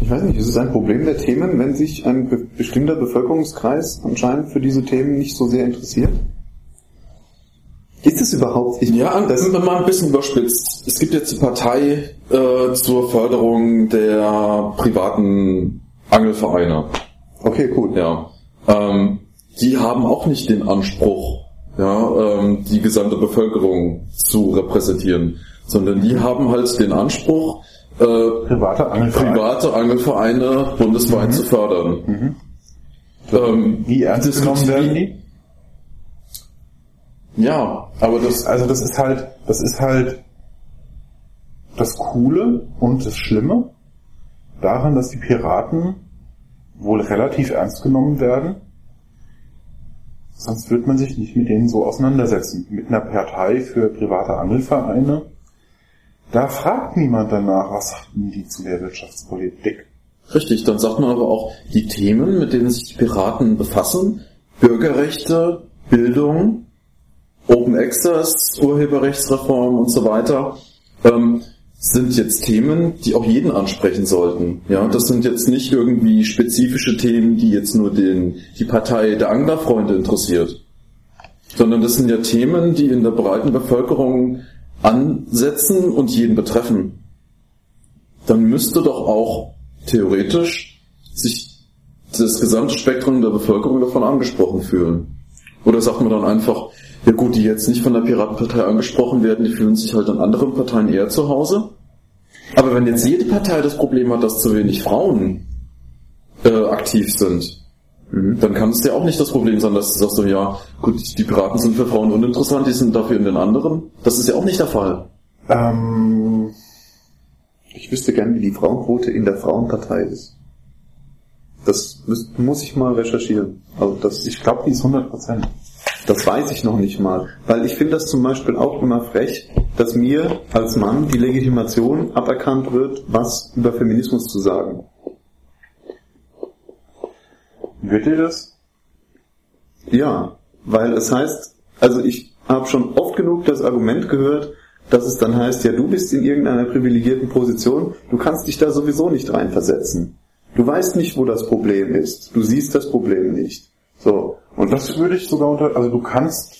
Ich weiß nicht, ist es ein Problem der Themen, wenn sich ein be bestimmter Bevölkerungskreis anscheinend für diese Themen nicht so sehr interessiert? Ist es überhaupt? Ich, ja, das sind wir mal ein bisschen überspitzt. Es gibt jetzt die Partei äh, zur Förderung der privaten Angelvereine. Okay, cool. Ja. Ähm, die haben auch nicht den Anspruch, ja, ähm, die gesamte Bevölkerung zu repräsentieren, sondern die haben halt den Anspruch, äh, private, Angelvereine. private Angelvereine bundesweit mhm. zu fördern. Mhm. Ähm, wie ernst genommen werden die? Ja, aber das... Also das ist halt, das ist halt das Coole und das Schlimme daran, dass die Piraten wohl relativ ernst genommen werden. Sonst wird man sich nicht mit denen so auseinandersetzen. Mit einer Partei für private Angelvereine. Da fragt niemand danach, was sagten die zu der Wirtschaftspolitik. Richtig, dann sagt man aber auch, die Themen, mit denen sich die Piraten befassen, Bürgerrechte, Bildung, Open Access, Urheberrechtsreform und so weiter, ähm, sind jetzt Themen, die auch jeden ansprechen sollten. Ja, das sind jetzt nicht irgendwie spezifische Themen, die jetzt nur den, die Partei der Anglerfreunde interessiert. Sondern das sind ja Themen, die in der breiten Bevölkerung ansetzen und jeden betreffen. Dann müsste doch auch theoretisch sich das gesamte Spektrum der Bevölkerung davon angesprochen fühlen. Oder sagt man dann einfach, ja gut, die jetzt nicht von der Piratenpartei angesprochen werden, die fühlen sich halt an anderen Parteien eher zu Hause. Aber wenn jetzt jede Partei das Problem hat, dass zu wenig Frauen äh, aktiv sind, mhm. dann kann es ja auch nicht das Problem sein, dass du sagst so, ja, gut, die Piraten sind für Frauen uninteressant, die sind dafür in den anderen. Das ist ja auch nicht der Fall. Ähm, ich wüsste gern, wie die Frauenquote in der Frauenpartei ist. Das muss ich mal recherchieren. Also das, ich glaube, die ist 100 Prozent. Das weiß ich noch nicht mal. Weil ich finde das zum Beispiel auch immer frech, dass mir als Mann die Legitimation aberkannt wird, was über Feminismus zu sagen. Wird dir das? Ja, weil es heißt, also ich habe schon oft genug das Argument gehört, dass es dann heißt, ja, du bist in irgendeiner privilegierten Position, du kannst dich da sowieso nicht reinversetzen. Du weißt nicht, wo das Problem ist. Du siehst das Problem nicht. So. Und das würde ich sogar unter, also du kannst,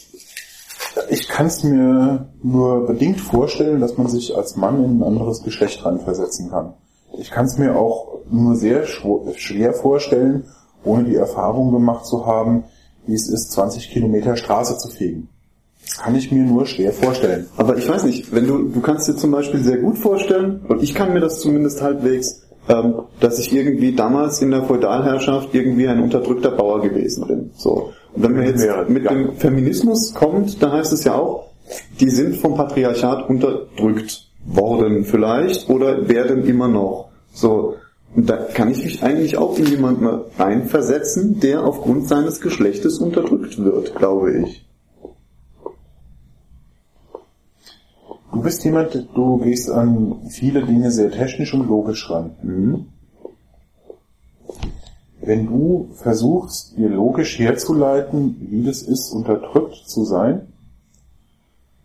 ich kann es mir nur bedingt vorstellen, dass man sich als Mann in ein anderes Geschlecht reinversetzen kann. Ich kann es mir auch nur sehr schwer vorstellen, ohne die Erfahrung gemacht zu haben, wie es ist, 20 Kilometer Straße zu fegen. Das kann ich mir nur schwer vorstellen. Aber ich weiß nicht, wenn du, du kannst dir zum Beispiel sehr gut vorstellen, und ich kann mir das zumindest halbwegs, ähm, dass ich irgendwie damals in der Feudalherrschaft irgendwie ein unterdrückter Bauer gewesen bin. So. Und wenn man jetzt mit dem Feminismus kommt, dann heißt es ja auch, die sind vom Patriarchat unterdrückt worden vielleicht oder werden immer noch. So. Und da kann ich mich eigentlich auch in jemanden reinversetzen, der aufgrund seines Geschlechtes unterdrückt wird, glaube ich. Du bist jemand, du gehst an viele Dinge sehr technisch und logisch ran. Mhm. Wenn du versuchst, dir logisch herzuleiten, wie das ist, unterdrückt zu sein,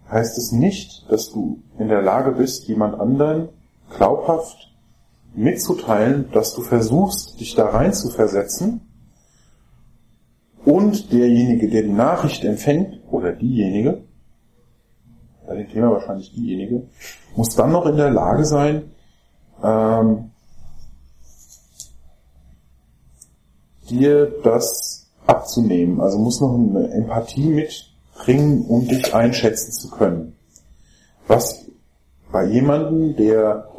heißt es nicht, dass du in der Lage bist, jemand anderen glaubhaft mitzuteilen, dass du versuchst, dich da rein zu versetzen und derjenige, der die Nachricht empfängt, oder diejenige, bei dem Thema wahrscheinlich diejenige, muss dann noch in der Lage sein, ähm, dir das abzunehmen. Also muss noch eine Empathie mitbringen, um dich einschätzen zu können. Was bei jemandem, der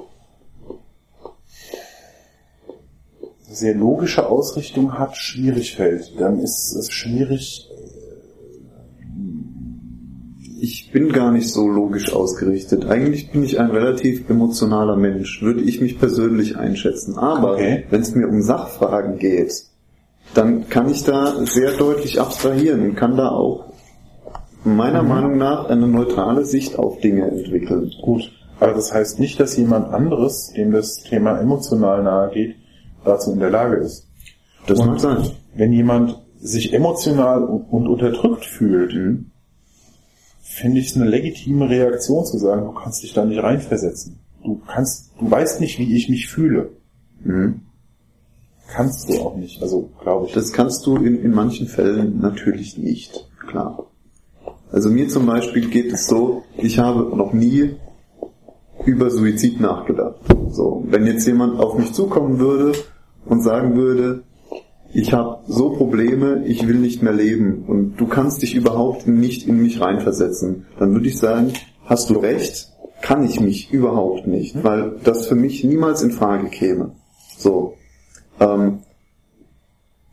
sehr logische Ausrichtung hat, schwierig fällt, dann ist es schwierig, ich bin gar nicht so logisch ausgerichtet. Eigentlich bin ich ein relativ emotionaler Mensch, würde ich mich persönlich einschätzen. Aber okay. wenn es mir um Sachfragen geht, dann kann ich da sehr deutlich abstrahieren und kann da auch meiner mhm. Meinung nach eine neutrale Sicht auf Dinge entwickeln. Gut. Aber das heißt nicht, dass jemand anderes, dem das Thema emotional nahe geht, dazu in der Lage ist. Das mag sein. Wenn jemand sich emotional und unterdrückt fühlt, mhm finde ich es eine legitime Reaktion zu sagen, du kannst dich da nicht reinversetzen. Du kannst, du weißt nicht, wie ich mich fühle. Mhm. Kannst du auch nicht, also glaube ich. Das kannst du in, in manchen Fällen natürlich nicht, klar. Also mir zum Beispiel geht es so, ich habe noch nie über Suizid nachgedacht. So, wenn jetzt jemand auf mich zukommen würde und sagen würde, ich habe so Probleme, ich will nicht mehr leben und du kannst dich überhaupt nicht in mich reinversetzen, dann würde ich sagen, hast du recht, kann ich mich überhaupt nicht, weil das für mich niemals in Frage käme. So. Ähm,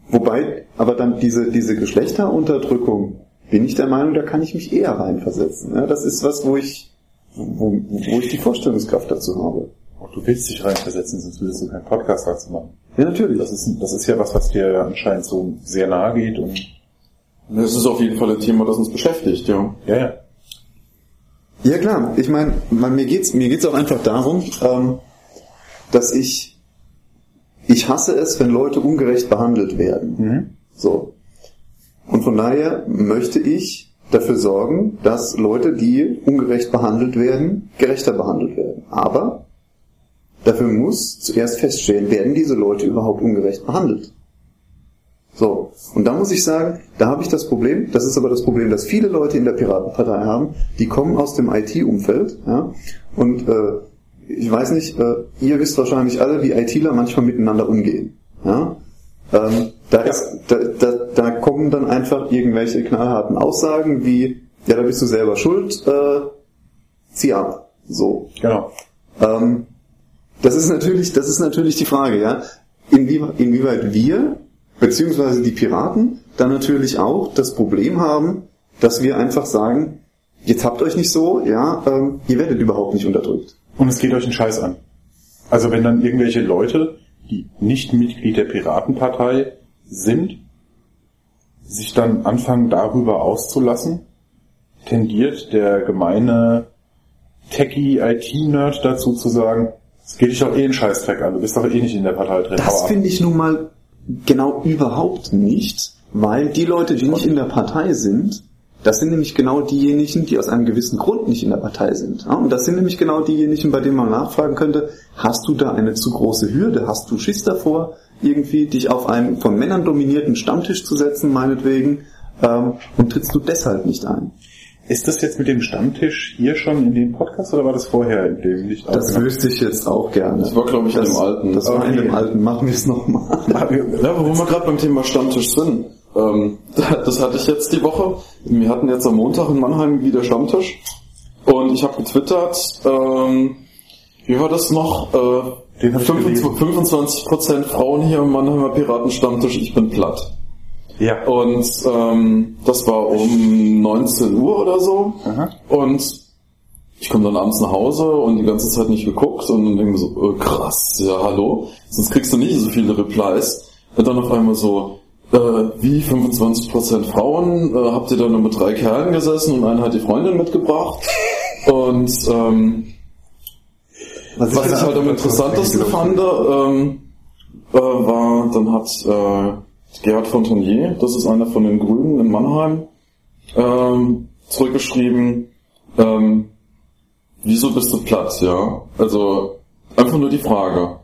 wobei, aber dann diese, diese Geschlechterunterdrückung, bin ich der Meinung, da kann ich mich eher reinversetzen. Ja, das ist was, wo ich, wo, wo ich die Vorstellungskraft dazu habe. Du willst dich reinversetzen, sonst würdest du keinen Podcast dazu machen. Ja, natürlich. Das ist, das ist ja was, was dir anscheinend so sehr nahe geht und Das ist auf jeden Fall ein Thema, das uns beschäftigt, ja. ja, ja. Ja klar, ich meine, mir geht's mir geht's auch einfach darum, ähm, dass ich ich hasse es, wenn Leute ungerecht behandelt werden. Mhm. So. Und von daher möchte ich dafür sorgen, dass Leute, die ungerecht behandelt werden, gerechter behandelt werden. Aber dafür muss zuerst feststellen, werden diese Leute überhaupt ungerecht behandelt. So, und da muss ich sagen, da habe ich das Problem, das ist aber das Problem, das viele Leute in der Piratenpartei haben, die kommen aus dem IT-Umfeld, ja, und äh, ich weiß nicht, äh, ihr wisst wahrscheinlich alle, wie ITler manchmal miteinander umgehen. Ja? Ähm, da, ist, da, da, da kommen dann einfach irgendwelche knallharten Aussagen wie, ja, da bist du selber schuld, äh, zieh ab. So. Genau. Ähm, das ist natürlich, das ist natürlich die Frage, ja. Inwie, inwieweit wir, beziehungsweise die Piraten, dann natürlich auch das Problem haben, dass wir einfach sagen, jetzt habt euch nicht so, ja, ähm, ihr werdet überhaupt nicht unterdrückt. Und es geht euch einen Scheiß an. Also wenn dann irgendwelche Leute, die nicht Mitglied der Piratenpartei sind, sich dann anfangen darüber auszulassen, tendiert der gemeine Techie-IT-Nerd dazu zu sagen, es geht dich doch eh einen Scheißdreck an, du bist doch eh nicht in der Partei drin. Das finde ich nun mal genau überhaupt nicht, weil die Leute, die nicht in der Partei sind, das sind nämlich genau diejenigen, die aus einem gewissen Grund nicht in der Partei sind. Und das sind nämlich genau diejenigen, bei denen man nachfragen könnte, hast du da eine zu große Hürde, hast du Schiss davor, irgendwie dich auf einen von Männern dominierten Stammtisch zu setzen, meinetwegen, ähm, und trittst du deshalb nicht ein? Ist das jetzt mit dem Stammtisch hier schon in dem Podcast oder war das vorher in dem nicht Das aufgenommen? wüsste ich jetzt auch gerne. Das war, glaube ich, in das, dem alten. Das war in Okay. dem alten. Machen wir es nochmal. Ja, wo wir gerade beim Thema Stammtisch sind. Ähm, das hatte ich jetzt die Woche. Wir hatten jetzt am Montag in Mannheim wieder Stammtisch. Und ich habe getwittert, ähm, wie war das noch? Äh, Den hab ich 25, 25% Frauen hier im Mannheimer Piratenstammtisch, ich bin platt. Ja. Und ähm, das war um 19 Uhr oder so. Aha. Und ich komme dann abends nach Hause und die ganze Zeit nicht geguckt und dann denke so, äh, krass, ja hallo, sonst kriegst du nicht so viele Replies. Und dann auf einmal so, äh, wie 25% Frauen, äh, habt ihr da nur mit drei Kerlen gesessen und einer hat die Freundin mitgebracht. Und ähm, was ich halt am interessantesten fand, ähm, äh, war, dann hat äh, Gerhard Fontanier, das ist einer von den Grünen in Mannheim, ähm, zurückgeschrieben, ähm, wieso bist du platt, ja? Also einfach nur die Frage.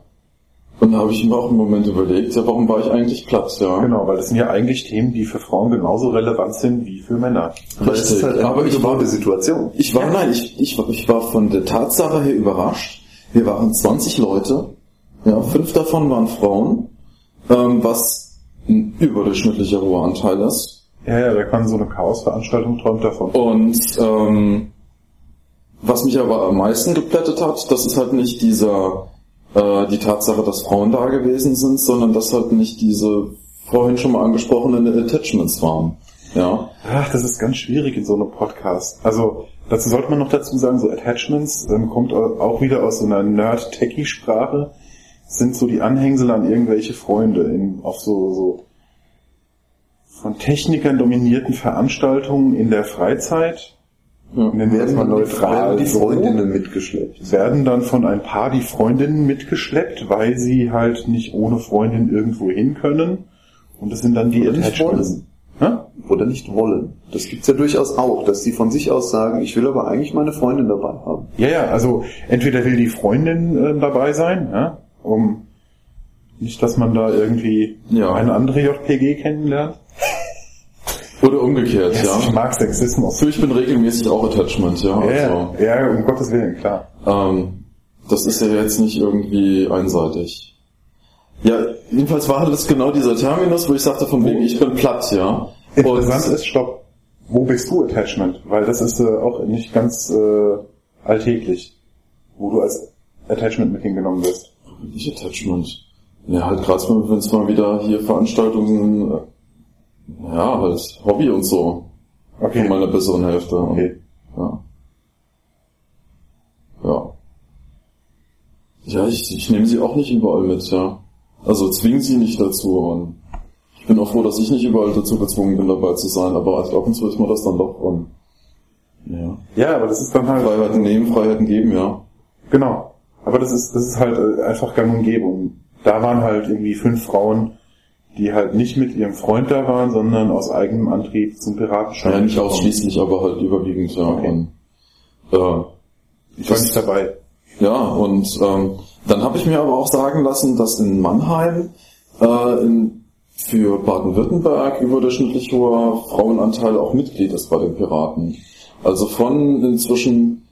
Und da habe ich mir auch einen Moment überlegt, ja, warum war ich eigentlich platt, ja? Genau, weil das sind ja eigentlich Themen, die für Frauen genauso relevant sind wie für Männer. Aber es ist halt eine Aber ich war, Situation. ich war, nein, ich, ich, war- ich war von der Tatsache her überrascht. Wir waren 20 Leute, ja, fünf davon waren Frauen, ähm, was ein überdurchschnittlicher hoher Anteil ist. Ja, ja, da kann so eine Chaosveranstaltung träumt davon. Und ähm, was mich aber am meisten geplättet hat, das ist halt nicht dieser äh, die Tatsache, dass Frauen da gewesen sind, sondern dass halt nicht diese vorhin schon mal angesprochenen Attachments waren. Ja. Ach, das ist ganz schwierig in so einem Podcast. Also, dazu sollte man noch dazu sagen, so Attachments ähm, kommt au- auch wieder aus so einer Nerd-Techie-Sprache, sind so die Anhängsel an irgendwelche Freunde in, auf so, so von Technikern dominierten Veranstaltungen in der Freizeit. ja. Wir das Werden dann die, neutral. werden die. Freundinnen mitgeschleppt. werden dann von ein paar die Freundinnen mitgeschleppt, weil sie halt nicht ohne Freundin irgendwo hin können. Und das sind dann die Attachments. Oder nicht wollen. Das gibt's ja durchaus auch, dass die von sich aus sagen, ich will aber eigentlich meine Freundin dabei haben. Ja, ja, also entweder will die Freundin äh, dabei sein, ja, um nicht, dass man da irgendwie Ja. eine andere JPG kennenlernt. Oder umgekehrt, Ich ja. mag Sexismus. So, ich bin regelmäßig auch Attachment, ja. Ja, Also, ja, um Gottes Willen, klar. ähm, das ist ja jetzt nicht irgendwie einseitig. Ja, jedenfalls war das genau dieser Terminus, wo ich sagte von wegen, ich bin platt, ja. Interessant ist, stopp, wo bist du Attachment? Weil das ist äh, auch nicht ganz äh, alltäglich, wo du als Attachment mit hingenommen wirst. Nicht Attachment. Ja, halt gerade wenn es mal wieder hier Veranstaltungen, äh, ja, halt Hobby und so. Okay. Von meiner besseren Hälfte. Okay. Ja. Ja. Ja, ich, ich nehme sie auch nicht überall mit, ja. Also zwingen sie nicht dazu und ich bin auch froh, dass ich nicht überall dazu gezwungen bin, dabei zu sein, aber ab und zu ist mir das dann doch und ja. Ja, aber das ist dann halt Freiheiten nehmen, Freiheiten geben, ja. Genau. Aber das ist, das ist halt äh, einfach gang und gäbe. Und da waren halt irgendwie fünf Frauen, die halt nicht mit ihrem Freund da waren, sondern aus eigenem Antrieb zum Piratenschein. Ja, nicht ausschließlich, aber halt überwiegend, ja. Okay. Und, äh, Ich war nicht dabei. Ja, und ähm, dann habe ich mir aber auch sagen lassen, dass in Mannheim äh, in, für Baden-Württemberg überdurchschnittlich hoher Frauenanteil auch Mitglied ist bei den Piraten. Also von inzwischen,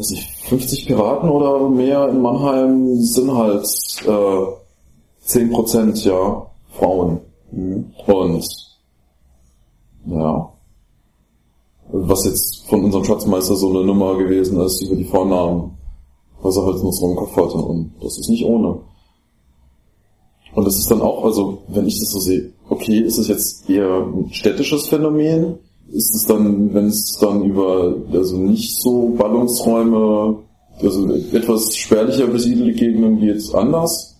weiß ich, 50 Piraten oder mehr in Mannheim sind halt äh, 10 Prozent ja Frauen. Und ja, was jetzt von unserem Schatzmeister so eine Nummer gewesen ist über die Vornamen, was er halt nur so im Kopf hatte. Und das ist nicht ohne. Und das ist dann auch, also wenn ich das so sehe, okay, ist es jetzt eher ein städtisches Phänomen? Ist es dann, wenn es dann über also nicht so Ballungsräume, also etwas spärlicher besiedelte Gegenden geht, anders?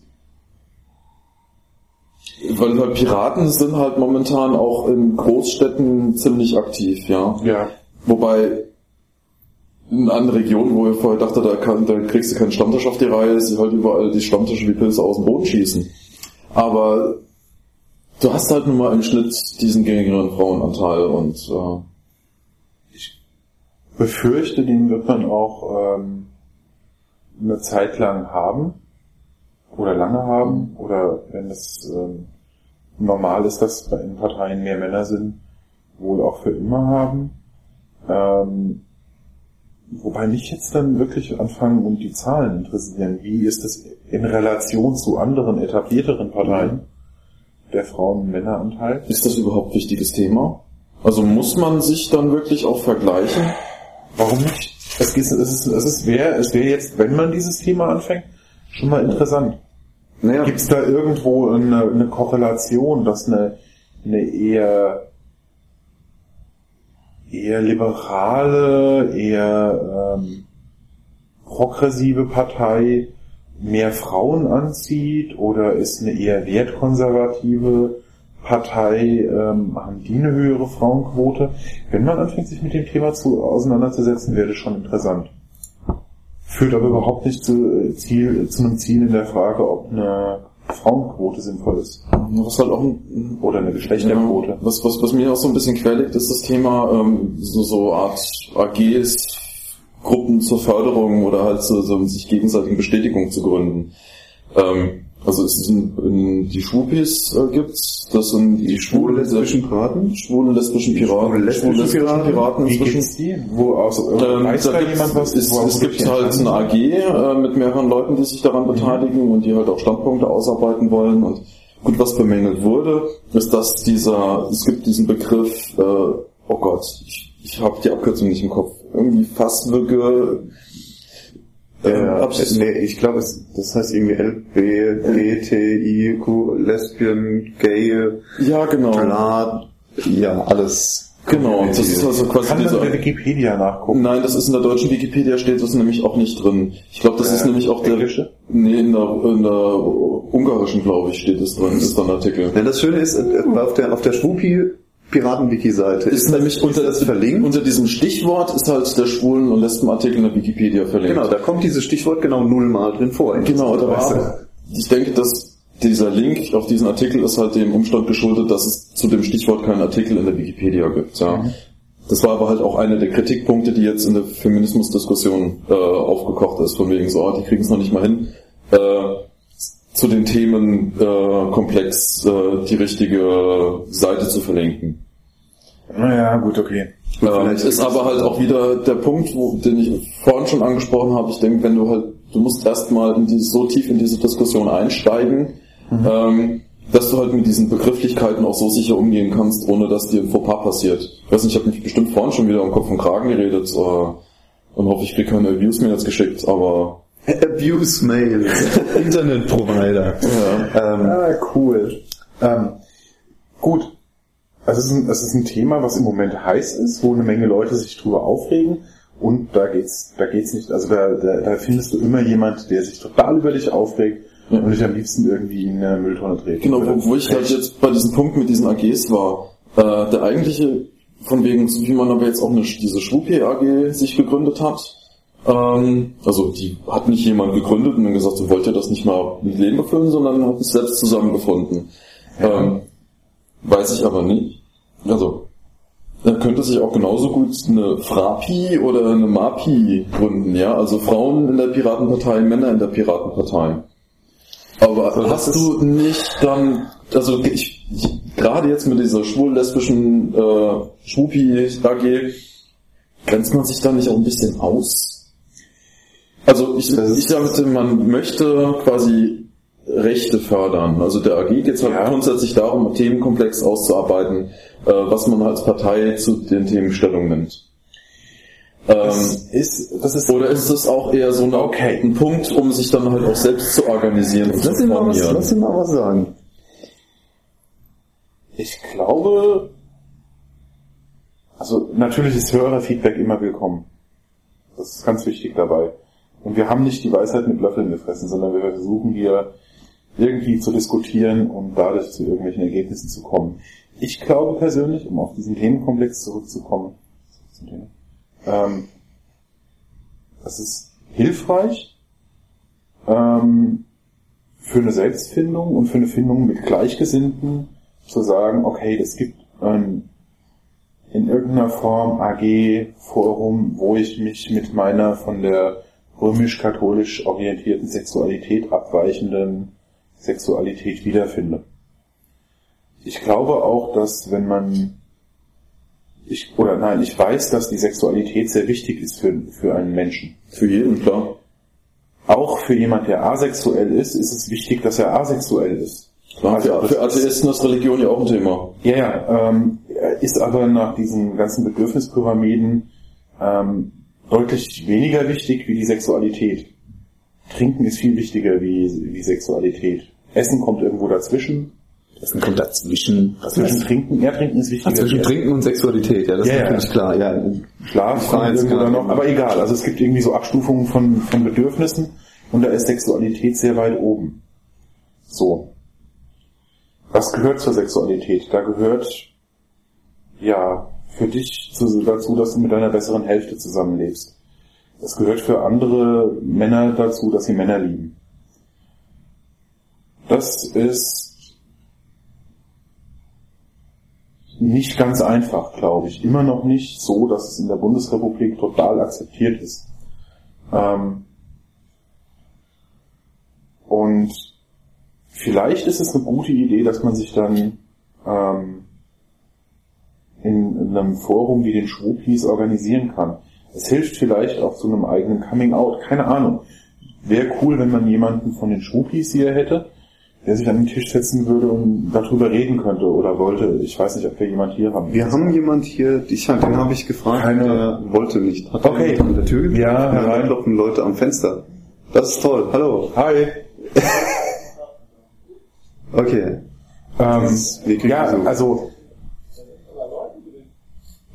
Weil halt Piraten sind halt momentan auch in Großstädten ziemlich aktiv, ja. Ja. Wobei in anderen Regionen, wo ich vorher dachte, da, kann, da kriegst du keinen Stammtisch auf die Reihe, ist halt überall die Stammtische wie Pilze aus dem Boden schießen. Aber du hast halt nun mal im Schnitt diesen geringeren Frauenanteil und äh, Befürchte, den wird man auch ähm, eine Zeit lang haben. Oder lange haben. Oder wenn es ähm, normal ist, dass bei in Parteien mehr Männer sind, wohl auch für immer haben. Ähm, wobei mich jetzt dann wirklich anfangen und die Zahlen interessieren. Wie ist es in Relation zu anderen etablierteren Parteien? Der Frauen-Männer-Anteil? ist das überhaupt wichtiges Thema? Also muss man sich dann wirklich auch vergleichen? Warum nicht? Es ist, es ist, es wäre, es wäre jetzt, wenn man dieses Thema anfängt, schon mal interessant. Naja, Gibt es da irgendwo eine, eine Korrelation, dass eine, eine eher eher liberale, eher ähm, progressive Partei mehr Frauen anzieht oder ist eine eher wertkonservative Partei, ähm, haben die eine höhere Frauenquote? Wenn man anfängt, sich mit dem Thema zu, auseinanderzusetzen, wäre das schon interessant. Führt aber überhaupt nicht zu, Ziel, zu einem Ziel in der Frage, ob eine Frauenquote sinnvoll ist. Was halt auch ein, Oder eine Geschlechterquote. Ja, was, was, was mir auch so ein bisschen querliegt, ist das Thema ähm, so, so Art AGs, Gruppen zur Förderung oder halt so, so um sich gegenseitigen Bestätigung zu gründen. Ähm, also es sind in, die Schwupis äh, gibt's, das sind die schwulen lesbischen Piraten? schwulen lesbischen Piraten, schwulen lesbischen Piraten? Inzwischen. die? Wo aus, Ähm, da jemand was? es, Wo es gibt halt eine? AG äh, mit mehreren Leuten, die sich daran beteiligen und die halt auch Standpunkte ausarbeiten wollen. Und gut, was bemängelt wurde, ist, dass dieser, es gibt diesen Begriff, äh, oh Gott, ich, ich habe die Abkürzung nicht im Kopf, irgendwie Fasswürge, Äh, ich- nee, ich glaube, das heißt irgendwie LBGTIQ, Lesbian, Gay, ja genau, Klar, ja, alles. genau, das ist also quasi Kann man in der Wikipedia nachgucken? Nein, das ist in der deutschen Wikipedia steht das nämlich auch nicht drin. Ich glaube, das ist Äh, nämlich auch der, englische? nee, in der, in der ungarischen, glaube ich, steht es drin, ist da ein Artikel. Denn das Schöne ist, äh, auf der, auf der Schwupi Piraten-Wiki-Seite ist nämlich unter, das verlinkt. unter diesem Stichwort ist halt der Schwulen- und Lesbenartikel in der Wikipedia verlinkt. Genau, da kommt dieses Stichwort genau nullmal drin vor. Genau, du? war, ich denke, dass dieser Link auf diesen Artikel ist halt dem Umstand geschuldet, dass es zu dem Stichwort keinen Artikel in der Wikipedia gibt. Ja. Mhm. Das war aber halt auch einer der Kritikpunkte, die jetzt in der Feminismusdiskussion äh, aufgekocht ist, von wegen so, oh, die kriegen es noch nicht mal hin, äh, zu den Themenkomplex äh, äh, die richtige Seite zu verlinken. Naja, gut, okay. Ähm, ist aber halt auch wieder der Punkt, wo, den ich vorhin schon angesprochen habe. Ich denke, wenn du halt, du musst erstmal so tief in diese Diskussion einsteigen, mhm. ähm, dass du halt mit diesen Begrifflichkeiten auch so sicher umgehen kannst, ohne dass dir ein Fauxpas passiert. Ich weiß nicht, ich habe mich bestimmt vorhin schon wieder um Kopf und Kragen geredet äh, und hoffe, ich kriege keine Abuse-Mails geschickt, aber... Abuse-Mails, Internet-Provider. Ja. Ähm, ah, cool. Ähm, gut, also es ist, ein, es ist ein Thema, was im Moment heiß ist, wo eine Menge Leute sich drüber aufregen. Und da geht's, da geht's nicht, also da, da, da findest du immer jemand, der sich total über dich aufregt ja. und dich am liebsten irgendwie in eine Mülltonne dreht. Genau, wo, wo ich halt jetzt bei diesem Punkt mit diesen AGs war, äh, der eigentliche, von wegen, so wie man aber jetzt auch eine, diese Schwupi AG sich gegründet hat, ähm, also die hat nicht jemand gegründet und dann gesagt, so wollt ihr das nicht mal mit Leben erfüllen, sondern hat es selbst zusammengefunden. Ja. Ähm, weiß ich aber nicht. Also, dann könnte sich auch genauso gut eine Frapi oder eine Mapi gründen, ja? Also Frauen in der Piratenpartei, Männer in der Piratenpartei. Aber also hast du nicht dann, also ich, ich gerade jetzt mit dieser schwul-lesbischen äh, Schwupi-AG, grenzt man sich da nicht auch ein bisschen aus? Also ich, ich sagte, man möchte quasi Rechte fördern. Also der AG geht es halt ja. grundsätzlich darum, Themenkomplex auszuarbeiten, äh, was man als Partei zu den Themen Stellung nimmt. Das ähm, ist, das ist oder ist es auch eher so eine, okay. ein Punkt, um sich dann halt auch selbst zu organisieren und lass zu formieren? Mal was, lass ihn mal was sagen. Ich glaube, also natürlich ist Hörerfeedback immer willkommen. Das ist ganz wichtig dabei. Und wir haben nicht die Weisheit mit Löffeln gefressen, sondern wir versuchen hier irgendwie zu diskutieren und dadurch zu irgendwelchen Ergebnissen zu kommen. Ich glaube persönlich, um auf diesen Themenkomplex zurückzukommen, ähm, das ist hilfreich ähm, für eine Selbstfindung und für eine Findung mit Gleichgesinnten zu sagen, okay, es gibt ein in irgendeiner Form AG-Forum, wo ich mich mit meiner von der römisch-katholisch orientierten Sexualität abweichenden Sexualität wiederfinde. Ich glaube auch, dass wenn man ich, oder nein, ich weiß, dass die Sexualität sehr wichtig ist für, für einen Menschen. Für jeden, klar. Auch für jemand, der asexuell ist, ist es wichtig, dass er asexuell ist. Klar, also, für Atheisten ist Religion ja auch ein Thema. Ja, ja, ähm, ist aber nach diesen ganzen Bedürfnispyramiden ähm, deutlich weniger wichtig wie die Sexualität. Trinken ist viel wichtiger wie, wie Sexualität. Essen kommt irgendwo dazwischen. Essen kommt dazwischen. Zwischen Trinken, ja, Trinken ist wichtiger. zwischen Trinken und Sexualität, ja, das ja, ist natürlich ja. klar, ja. Schlaf kommt irgendwo da noch, aber egal. Also es gibt irgendwie so Abstufungen von, von Bedürfnissen und da ist Sexualität sehr weit oben. So. Was gehört zur Sexualität? Da gehört, ja, für dich dazu, dass du mit deiner besseren Hälfte zusammenlebst. Es gehört für andere Männer dazu, dass sie Männer lieben. Das ist nicht ganz einfach, glaube ich. Immer noch nicht so, dass es in der Bundesrepublik total akzeptiert ist. Ähm und vielleicht ist es eine gute Idee, dass man sich dann ähm, in, in einem Forum wie den Schwupis organisieren kann. Es hilft vielleicht auch zu einem eigenen Coming Out. Keine Ahnung. Wäre cool, wenn man jemanden von den Schwupis hier hätte, der sich an den Tisch setzen würde und darüber reden könnte oder wollte. Ich weiß nicht, ob wir jemand hier haben. Wir haben jemand hier, ich, den habe ich gefragt, Keine, der wollte nicht. Hat okay. an der Tür geblieben? Ja, herein. Leute am Fenster. Das ist toll. Hallo. Hi. okay. Ähm, ja, also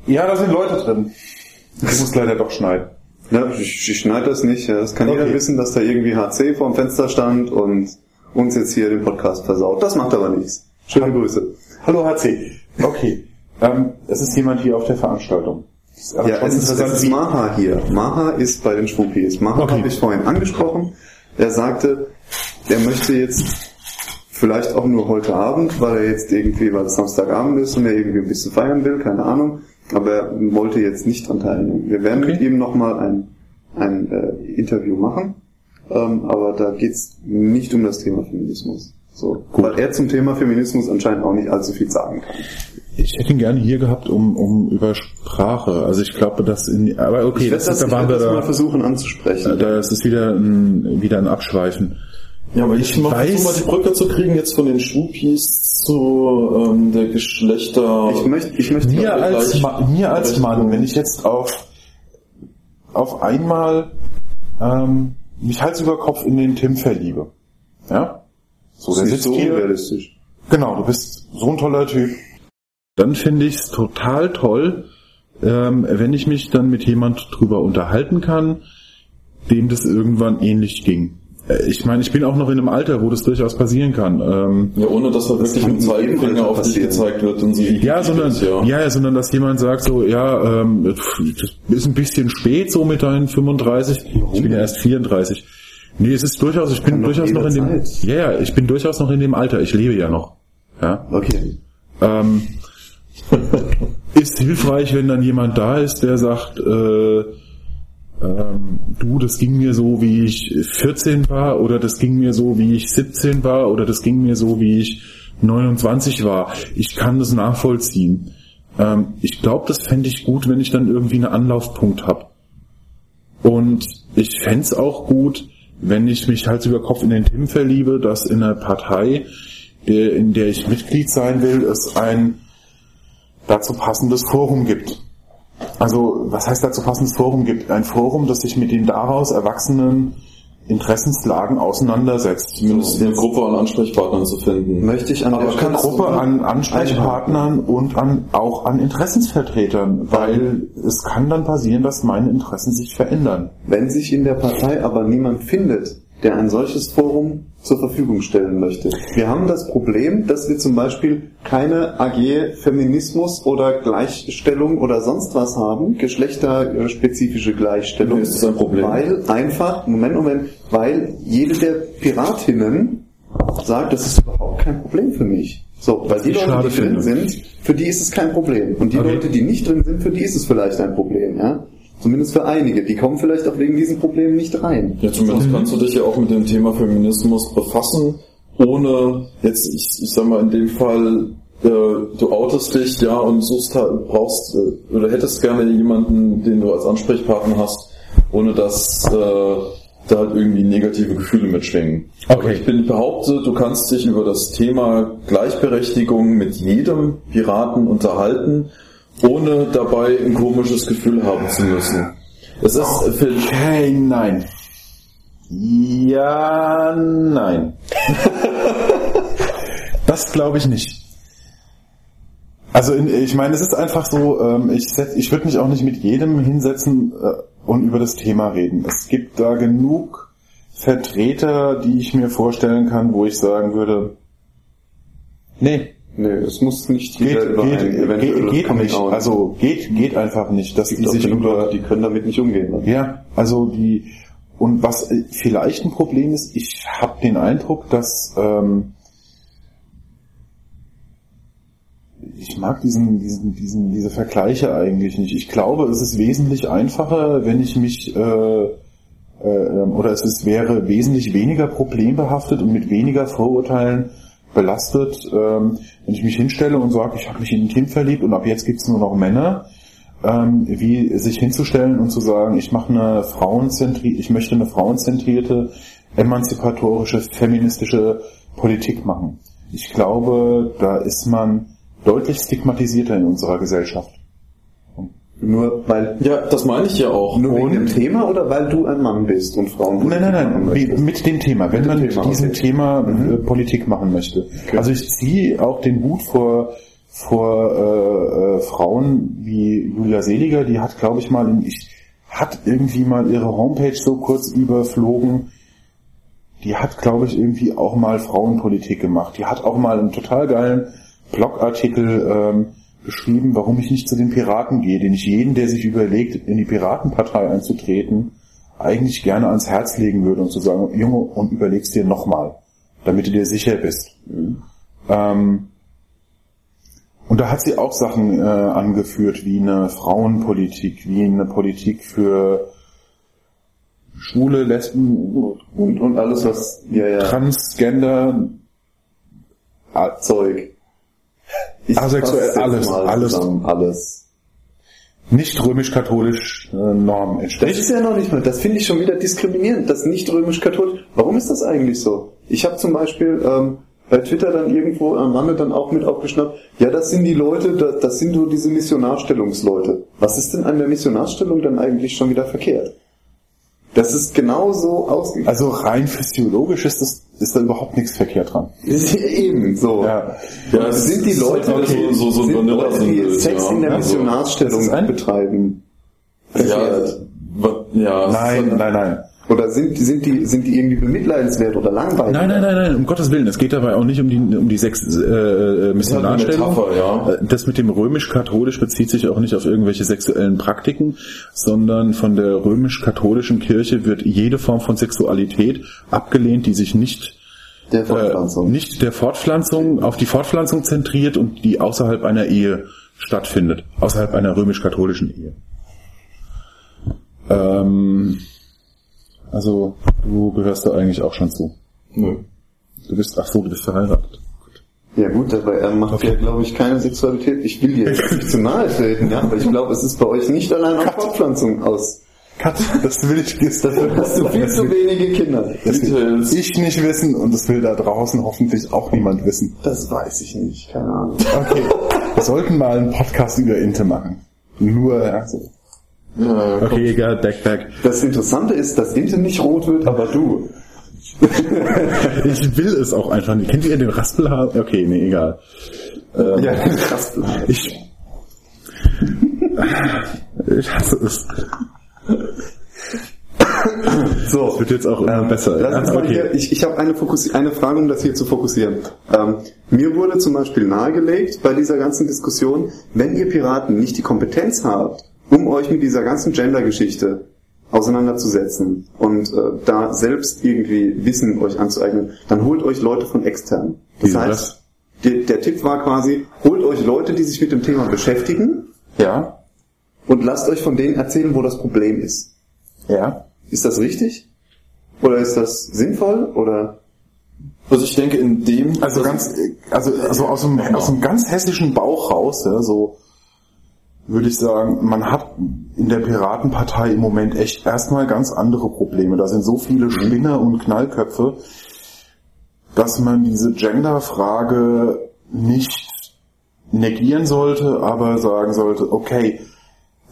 ja, da sind Leute drin. Ich muss leider doch schneiden. Ja, ich, ich schneide das nicht. Das kann okay. jeder wissen, dass da irgendwie HC vorm Fenster stand und uns jetzt hier den Podcast versaut. Das macht aber nichts. Schöne Grüße. Hallo HC. Okay. Ähm, es ist jemand hier auf der Veranstaltung. Ja, es ist, es ist Maha hier. Maha ist bei den Schwuppies. Maha okay. habe ich vorhin angesprochen. Er sagte, er möchte jetzt vielleicht auch nur heute Abend, weil er jetzt irgendwie, weil es Samstagabend ist und er irgendwie ein bisschen feiern will, keine Ahnung. Aber er wollte jetzt nicht dran teilnehmen. Wir werden Okay. mit ihm nochmal ein, ein äh, Interview machen, ähm, aber da geht's nicht um das Thema Feminismus. So, weil er zum Thema Feminismus anscheinend auch nicht allzu viel sagen kann. Ich hätte ihn gerne hier gehabt, um, um über Sprache. Also ich glaube, dass in, aber okay, das, das, da ich waren wir das mal da, versuchen anzusprechen. das ist wieder ein, wieder ein Abschweifen. Ja, aber ich, Ich versuche mal die Brücke zu kriegen jetzt von den Schwuppies zu ähm, der Geschlechter. ich möchte, ich möchte Mir als, mir als Mann, wenn ich jetzt auf, auf einmal ähm, mich Hals über Kopf in den Tim verliebe, ja, so der sitzt so hier, unrealistisch. Genau, du bist so ein toller Typ. Dann finde ich es total toll, ähm, wenn ich mich dann mit jemand drüber unterhalten kann, dem das irgendwann ähnlich ging. Äh, Ich meine, ich bin auch noch in einem Alter, wo das durchaus passieren kann. Ähm, ja, ohne dass er wirklich mit Zeigefinger auf dich gezeigt wird und so ja, sondern ist, ja. ja, sondern dass jemand sagt so, ja, ähm, ist ein bisschen spät so mit deinen 35. Ich bin ja erst 34. Nee, es ist durchaus, ich bin durchaus noch in dem, ja, ja, ich bin durchaus noch in dem Alter. Ich lebe ja noch. Ja. Okay. Ähm, ist hilfreich, wenn dann jemand da ist, der sagt, äh, ähm, du, das ging mir so, wie ich 14 war, oder das ging mir so, wie ich 17 war, oder das ging mir so, wie ich 29 war. Ich kann das nachvollziehen. Ähm, ich glaube, das fände ich gut, wenn ich dann irgendwie einen Anlaufpunkt habe. Und ich fände es auch gut, wenn ich mich Hals über Kopf in den Tim verliebe, dass in einer Partei, in der ich Mitglied sein will, es ein dazu passendes Forum gibt. Also, was heißt dazu passendes Forum gibt? Ein Forum, das sich mit den daraus erwachsenen Interessenslagen auseinandersetzt. Zumindest eine Gruppe an Ansprechpartnern zu finden. Möchte ich an Aber der Eine Gruppe an Ansprechpartnern und an, auch an Interessensvertretern, weil es kann dann passieren, dass meine Interessen sich verändern. Wenn sich in der Partei aber niemand findet, der ein solches Forum zur Verfügung stellen möchte. Wir haben das Problem, dass wir zum Beispiel keine AG Feminismus oder Gleichstellung oder sonst was haben, geschlechterspezifische Gleichstellung. Ist das ein Problem? Weil einfach, Moment, Moment, weil jede der Piratinnen sagt, das ist überhaupt kein Problem für mich. So, weil die Leute, die drin finde. sind, für die ist es kein Problem. Und die Okay. Leute, die nicht drin sind, für die ist es vielleicht ein Problem, ja. Zumindest für einige. Die kommen vielleicht auch wegen diesen Problemen nicht rein. Ja, zumindest kannst du dich ja auch mit dem Thema Feminismus befassen, ohne jetzt, ich, ich sag mal, in dem Fall, äh, du outest dich, ja, und suchst halt, brauchst, äh, oder hättest gerne jemanden, den du als Ansprechpartner hast, ohne dass äh, da halt irgendwie negative Gefühle mitschwingen. Okay. Aber ich bin behaupte, du kannst dich über das Thema Gleichberechtigung mit jedem Piraten unterhalten, ohne dabei ein komisches Gefühl haben zu müssen. Es ist für, Okay, nein. Ja, nein. das glaube ich nicht. Also in, ich meine, es ist einfach so, ähm, ich, setz- ich würde mich auch nicht mit jedem hinsetzen äh, und über das Thema reden. Es gibt da genug Vertreter, die ich mir vorstellen kann, wo ich sagen würde, nee, Nee, es muss nicht geht, jeder über geht, geht, geht nicht. Out. Also geht, geht einfach nicht, die gibt sich Leute, die können damit nicht umgehen. Ne? ja, also die und was äh, vielleicht ein Problem ist, ich habe den Eindruck, dass ähm, ich mag diesen, diesen, diesen, diese Vergleiche eigentlich nicht. Ich glaube, es ist wesentlich einfacher, wenn ich mich äh, äh, oder es ist, wäre wesentlich weniger problembehaftet und mit weniger Vorurteilen belastet, ähm, wenn ich mich hinstelle und sage, ich habe mich in ein Kind verliebt und ab jetzt gibt's nur noch Männer, ähm, wie sich hinzustellen und zu sagen, ich mache eine Frauenzentri ich möchte eine frauenzentrierte, emanzipatorische, feministische Politik machen. Ich glaube, da ist man deutlich stigmatisierter in unserer Gesellschaft. Nur weil ja, das meine ich ja auch. nur wegen Und- dem Thema oder weil du ein Mann bist und Frauen Nein, nein, nein, mit dem Thema. Wenn man mit diesem okay. Thema äh, Politik machen möchte. Also ich ziehe auch den Hut vor vor äh, äh, Frauen wie Julia Seliger, die hat, glaube ich, mal, ich, hat irgendwie mal ihre Homepage so kurz überflogen. Die hat, glaube ich, irgendwie auch mal Frauenpolitik gemacht. Die hat auch mal einen total geilen Blogartikel ähm, geschrieben, warum ich nicht zu den Piraten gehe, den ich jeden, der sich überlegt, in die Piratenpartei einzutreten, eigentlich gerne ans Herz legen würde und zu sagen, Junge, und überlegst dir nochmal. damit du dir sicher bist. Ähm, und da hat sie auch Sachen äh, angeführt, wie eine Frauenpolitik, wie eine Politik für Schwule, Lesben Und, und alles, was, ja, ja, Transgender, Zeug. Ich Asexuell, jetzt alles, alles. zusammen, alles. nicht römisch-katholisch äh, Das entspricht. ist ja noch nicht mal, das finde ich schon wieder diskriminierend, das nicht römisch-katholisch. Warum ist das eigentlich so? Ich habe zum Beispiel ähm, bei Twitter dann irgendwo am Rande dann auch mit aufgeschnappt, ja, das sind die Leute, das, das sind so diese Missionarstellungsleute. Was ist denn an der Missionarstellung dann eigentlich schon wieder verkehrt? Das ist genauso ausgegangen. Also rein physiologisch ist, das, ist da überhaupt nichts verkehrt dran. Eben so. Ja. Ja, sind die Leute, okay. so, so, so sind Leute, die Sex ja. in der Also, Missionarstellung ein- betreiben. Ja, Verkehrt. ja. es Nein, nein, nein. Oder sind, sind, die, sind die irgendwie bemitleidenswert oder langweilig? Nein, nein, nein, nein, um Gottes Willen. Es geht dabei auch nicht um die, um die sechs äh, Missionarstellung. Metapher, ja. Äh, Das mit dem römisch-katholisch bezieht sich auch nicht auf irgendwelche sexuellen Praktiken, sondern von der römisch-katholischen Kirche wird jede Form von Sexualität abgelehnt, die sich nicht Der äh, Fortpflanzung. nicht der Fortpflanzung, auf die Fortpflanzung zentriert und die außerhalb einer Ehe stattfindet. Außerhalb einer römisch-katholischen Ehe. Ähm, also, du gehörst da eigentlich auch schon zu. Nö. Du bist, ach so, du bist verheiratet. Ja gut, aber er macht ja, glaube ich, keine Sexualität. Ich will dir jetzt nicht zu nahe treten, ja, aber ich glaube, es ist bei euch nicht allein auf Fortpflanzung aus. Kat, das will ich jetzt, Dafür hast du viel zu wenige Kinder. das will ich nicht wissen und das will da draußen hoffentlich auch niemand wissen. Das weiß ich nicht, keine Ahnung. Okay, wir sollten mal einen Podcast über Inte machen. Nur, ja, so. Ja, Okay, egal, back, back. Das Interessante ist, dass Inte nicht rot wird, aber du. Ich will es auch einfach nicht. Kennt ihr den Raspelhaar? Okay, nee, egal. Ähm, Ja, krass. Ich, ich hasse es. So. Wird jetzt auch immer besser. Lass uns ja? mal hier, ich ich habe eine, eine Frage, um das hier zu fokussieren. Ähm, mir wurde zum Beispiel nahegelegt bei dieser ganzen Diskussion, wenn ihr Piraten nicht die Kompetenz habt, um euch mit dieser ganzen Gender-Geschichte auseinanderzusetzen und äh, da selbst irgendwie Wissen euch anzueignen, dann holt euch Leute von extern. Das Wieso heißt, das? der, der Tipp war quasi, holt euch Leute, die sich mit dem Thema beschäftigen Ja, und lasst euch von denen erzählen, wo das Problem ist. ja. Ist das richtig? Oder ist das sinnvoll? Oder Also ich denke in dem... Also ganz, also, also aus dem, aus dem ganz hessischen Bauch raus, ja, so würde ich sagen, man hat in der Piratenpartei im Moment echt erstmal ganz andere Probleme. Da sind so viele Spinner und Knallköpfe, dass man diese Gender-Frage nicht negieren sollte, aber sagen sollte, okay,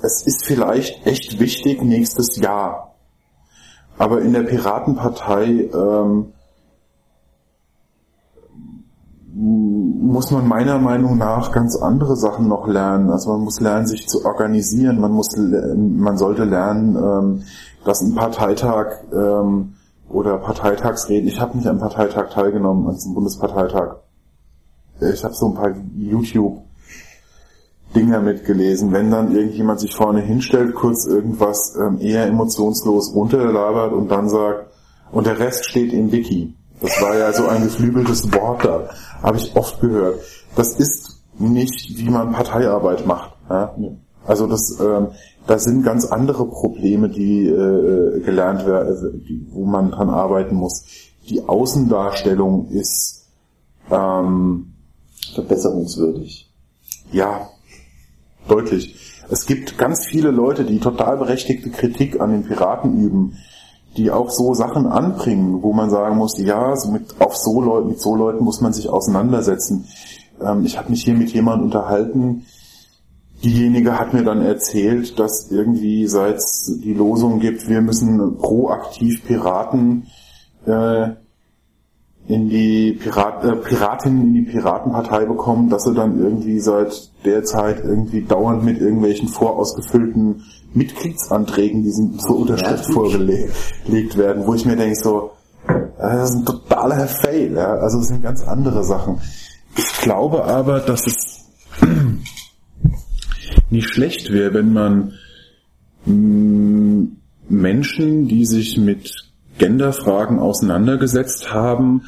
es ist vielleicht echt wichtig nächstes Jahr. Aber in der Piratenpartei ähm, muss man meiner Meinung nach ganz andere Sachen noch lernen. Also man muss lernen, sich zu organisieren. Man muss, man sollte lernen, ähm, dass ein Parteitag ähm, oder Parteitagsreden. Ich habe nicht am Parteitag teilgenommen, an diesem Bundesparteitag. Ich habe so ein paar YouTube Dinger mitgelesen. Wenn dann irgendjemand sich vorne hinstellt, kurz irgendwas ähm, eher emotionslos runterlabert und dann sagt, und der Rest steht im Wiki. Das war ja so ein geflügeltes Wort da. Habe ich oft gehört. Das ist nicht, wie man Parteiarbeit macht. Ja? Also das, ähm, da sind ganz andere Probleme, die äh, gelernt werden, die, wo man dran arbeiten muss. Die Außendarstellung ist ähm, verbesserungswürdig? ja, deutlich. Es gibt ganz viele Leute, die total berechtigte Kritik an den Piraten üben, die auch so Sachen anbringen, wo man sagen muss, ja, so mit, auf so Leuten, mit so Leuten muss man sich auseinandersetzen. Ähm, ich habe mich hier mit jemandem unterhalten, diejenige hat mir dann erzählt, dass irgendwie seit es die Losung gibt, wir müssen proaktiv Piraten äh, in die Pirat, äh, Piratinnen in die Piratenpartei bekommen, dass sie dann irgendwie seit der Zeit irgendwie dauernd mit irgendwelchen vorausgefüllten Mitgliedsanträgen diesen zur Unterschrift vorgelegt werden, wo ich mir denke so, äh, das ist ein totaler Fail, ja? also es sind ganz andere Sachen. Ich glaube aber, dass es nicht schlecht wäre, wenn man mh, Menschen, die sich mit Genderfragen auseinandergesetzt haben,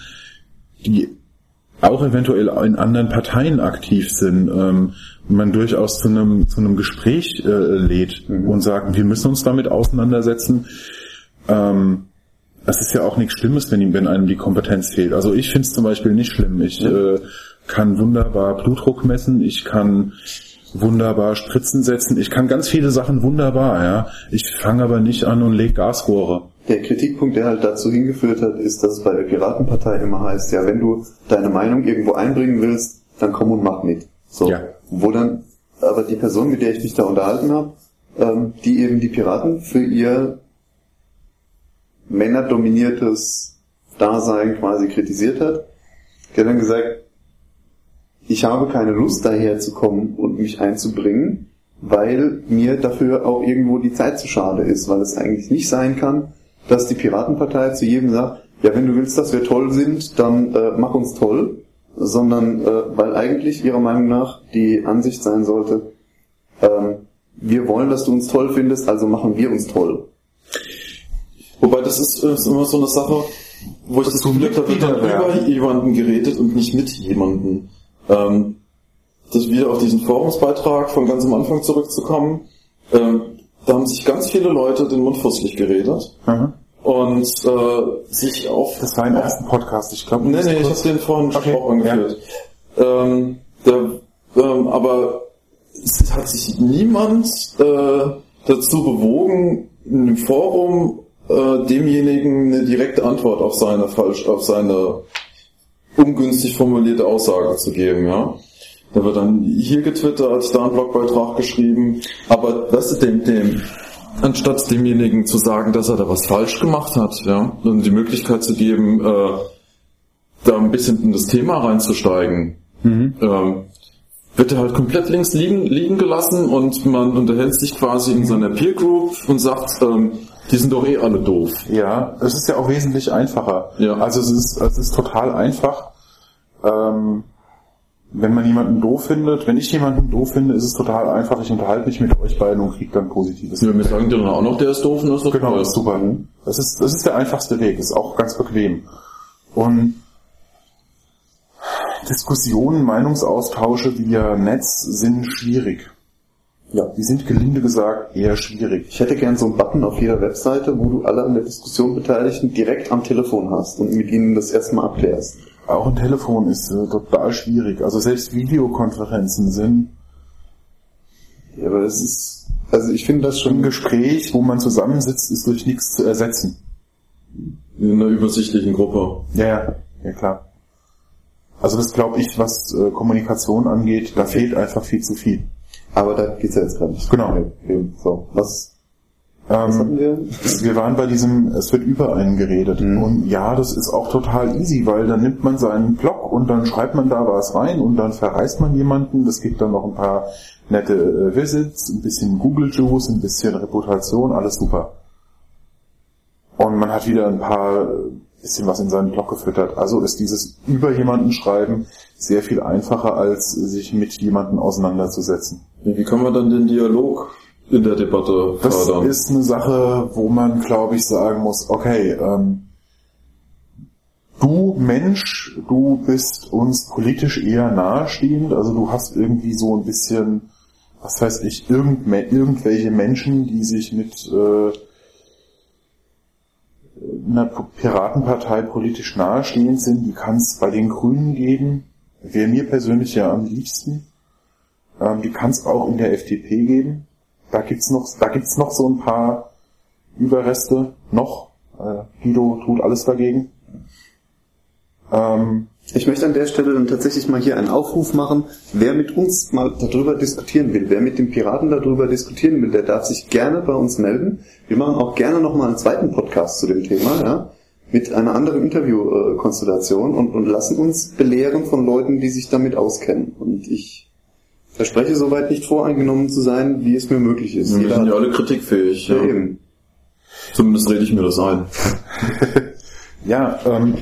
die auch eventuell in anderen Parteien aktiv sind, ähm, man durchaus zu einem zu einem Gespräch äh, lädt und sagt, wir müssen uns damit auseinandersetzen. Ähm, es ist ja auch nichts Schlimmes, wenn ihm wenn einem die Kompetenz fehlt. Also ich finde es zum Beispiel nicht schlimm. Ich äh, kann wunderbar Blutdruck messen, ich kann wunderbar Spritzen setzen, ich kann ganz viele Sachen wunderbar, ja. Ich fange aber nicht an und leg Gasrohre. Der Kritikpunkt, der halt dazu hingeführt hat, ist, dass es bei der Piratenpartei immer heißt, ja, wenn du deine Meinung irgendwo einbringen willst, dann komm und mach mit. So. Ja. Wo dann, aber die Person, mit der ich mich da unterhalten habe, ähm, die eben die Piraten für ihr männerdominiertes Dasein quasi kritisiert hat, der hat dann gesagt, ich habe keine Lust daher zu kommen und mich einzubringen, weil mir dafür auch irgendwo die Zeit zu schade ist, weil es eigentlich nicht sein kann, dass die Piratenpartei zu jedem sagt, ja, wenn du willst, dass wir toll sind, dann äh, mach uns toll, sondern äh, weil eigentlich ihrer Meinung nach die Ansicht sein sollte, ähm, wir wollen, dass du uns toll findest, also machen wir uns toll. Wobei das ist, ist immer so eine Sache, wo ich das Gefühl habe, da wird dann über jemanden geredet und nicht mit jemanden. Ähm, das wieder auf diesen Forumsbeitrag von ganz am Anfang zurückzukommen. Ähm, da haben sich ganz viele Leute den Mund fusselig geredet Mhm. und äh, sich auf Das war im ersten Podcast, ich glaube. Nee, nee, ich habe den vorhin Okay, auch angeführt. Ähm, der, ähm, aber es hat sich niemand äh, dazu bewogen, in dem Forum äh, demjenigen eine direkte Antwort auf seine falsch, auf seine ungünstig formulierte Aussage zu geben, ja. Da wird dann hier getwittert, da ein Blogbeitrag geschrieben, aber weißt du, dem, dem, anstatt demjenigen zu sagen, dass er da was falsch gemacht hat, ja, und die Möglichkeit zu geben, äh, da ein bisschen in das Thema reinzusteigen, ähm, wird er halt komplett links liegen, liegen gelassen und man unterhält sich quasi in seiner Peer Group und sagt, ähm, die sind doch eh alle doof. Ja, es ist ja auch wesentlich einfacher. Ja. Also es ist, es ist total einfach. Ähm, wenn man jemanden doof findet, wenn ich jemanden doof finde, ist es total einfach. Ich unterhalte mich mit euch beiden und kriege dann positives. Ja, wir sagen dir dann auch noch, der ist doof und das ist doch Genau, toll. das ist super. Das ist, das ist der einfachste Weg, ist auch ganz bequem. Und Diskussionen, Meinungsaustausche via Netz sind schwierig. Ja. Die sind gelinde gesagt eher schwierig. Ich hätte gern so einen Button auf jeder Webseite, wo du alle an der Diskussion Beteiligten direkt am Telefon hast und mit ihnen das erstmal abklärst. Auch ein Telefon ist äh, total schwierig. Also selbst Videokonferenzen sind Ja, aber es ist, also ich finde das ein schon Gespräch, wo man zusammensitzt, ist durch nichts zu ersetzen. In einer übersichtlichen Gruppe. Ja, ja, ja klar. Also das glaube ich, was äh, Kommunikation angeht, da fehlt einfach viel zu viel. Aber da geht's ja jetzt gerade nicht. Genau. Okay, so, was Ähm, wir? wir waren bei diesem, es wird über einen geredet. Mhm. Und ja, das ist auch total easy, weil dann nimmt man seinen Blog und dann schreibt man da was rein und dann verreist man jemanden. Das gibt dann noch ein paar nette äh, Visits, ein bisschen Google Juice, ein bisschen Reputation, alles super. Und man hat wieder ein paar äh, bisschen was in seinen Blog gefüttert. Also ist dieses über jemanden schreiben sehr viel einfacher, als sich mit jemandem auseinanderzusetzen. Wie kann man dann den Dialog in der Debatte Das fördern? ist eine Sache, wo man, glaube ich, sagen muss, okay, ähm, du Mensch, du bist uns politisch eher nahestehend, also du hast irgendwie so ein bisschen, was weiß ich, irgendme irgendwelche Menschen, die sich mit äh, einer Piratenpartei politisch nahestehend sind, die kann es bei den Grünen geben, wäre mir persönlich ja am liebsten. Ähm, die kann es auch in der FDP geben. Da gibt's noch, da gibt's noch so ein paar Überreste noch. Äh, Guido tut alles dagegen. Ähm, Ich möchte an der Stelle dann tatsächlich mal hier einen Aufruf machen. Wer mit uns mal darüber diskutieren will, wer mit den Piraten darüber diskutieren will, der darf sich gerne bei uns melden. Wir machen auch gerne nochmal einen zweiten Podcast zu dem Thema, ja, mit einer anderen Interviewkonstellation und, und lassen uns belehren von Leuten, die sich damit auskennen. Und ich verspreche soweit nicht voreingenommen zu sein, wie es mir möglich ist. wir sind ja alle kritikfähig. ja, Ja. eben. Zumindest rede ich mir das ein. ja, ähm,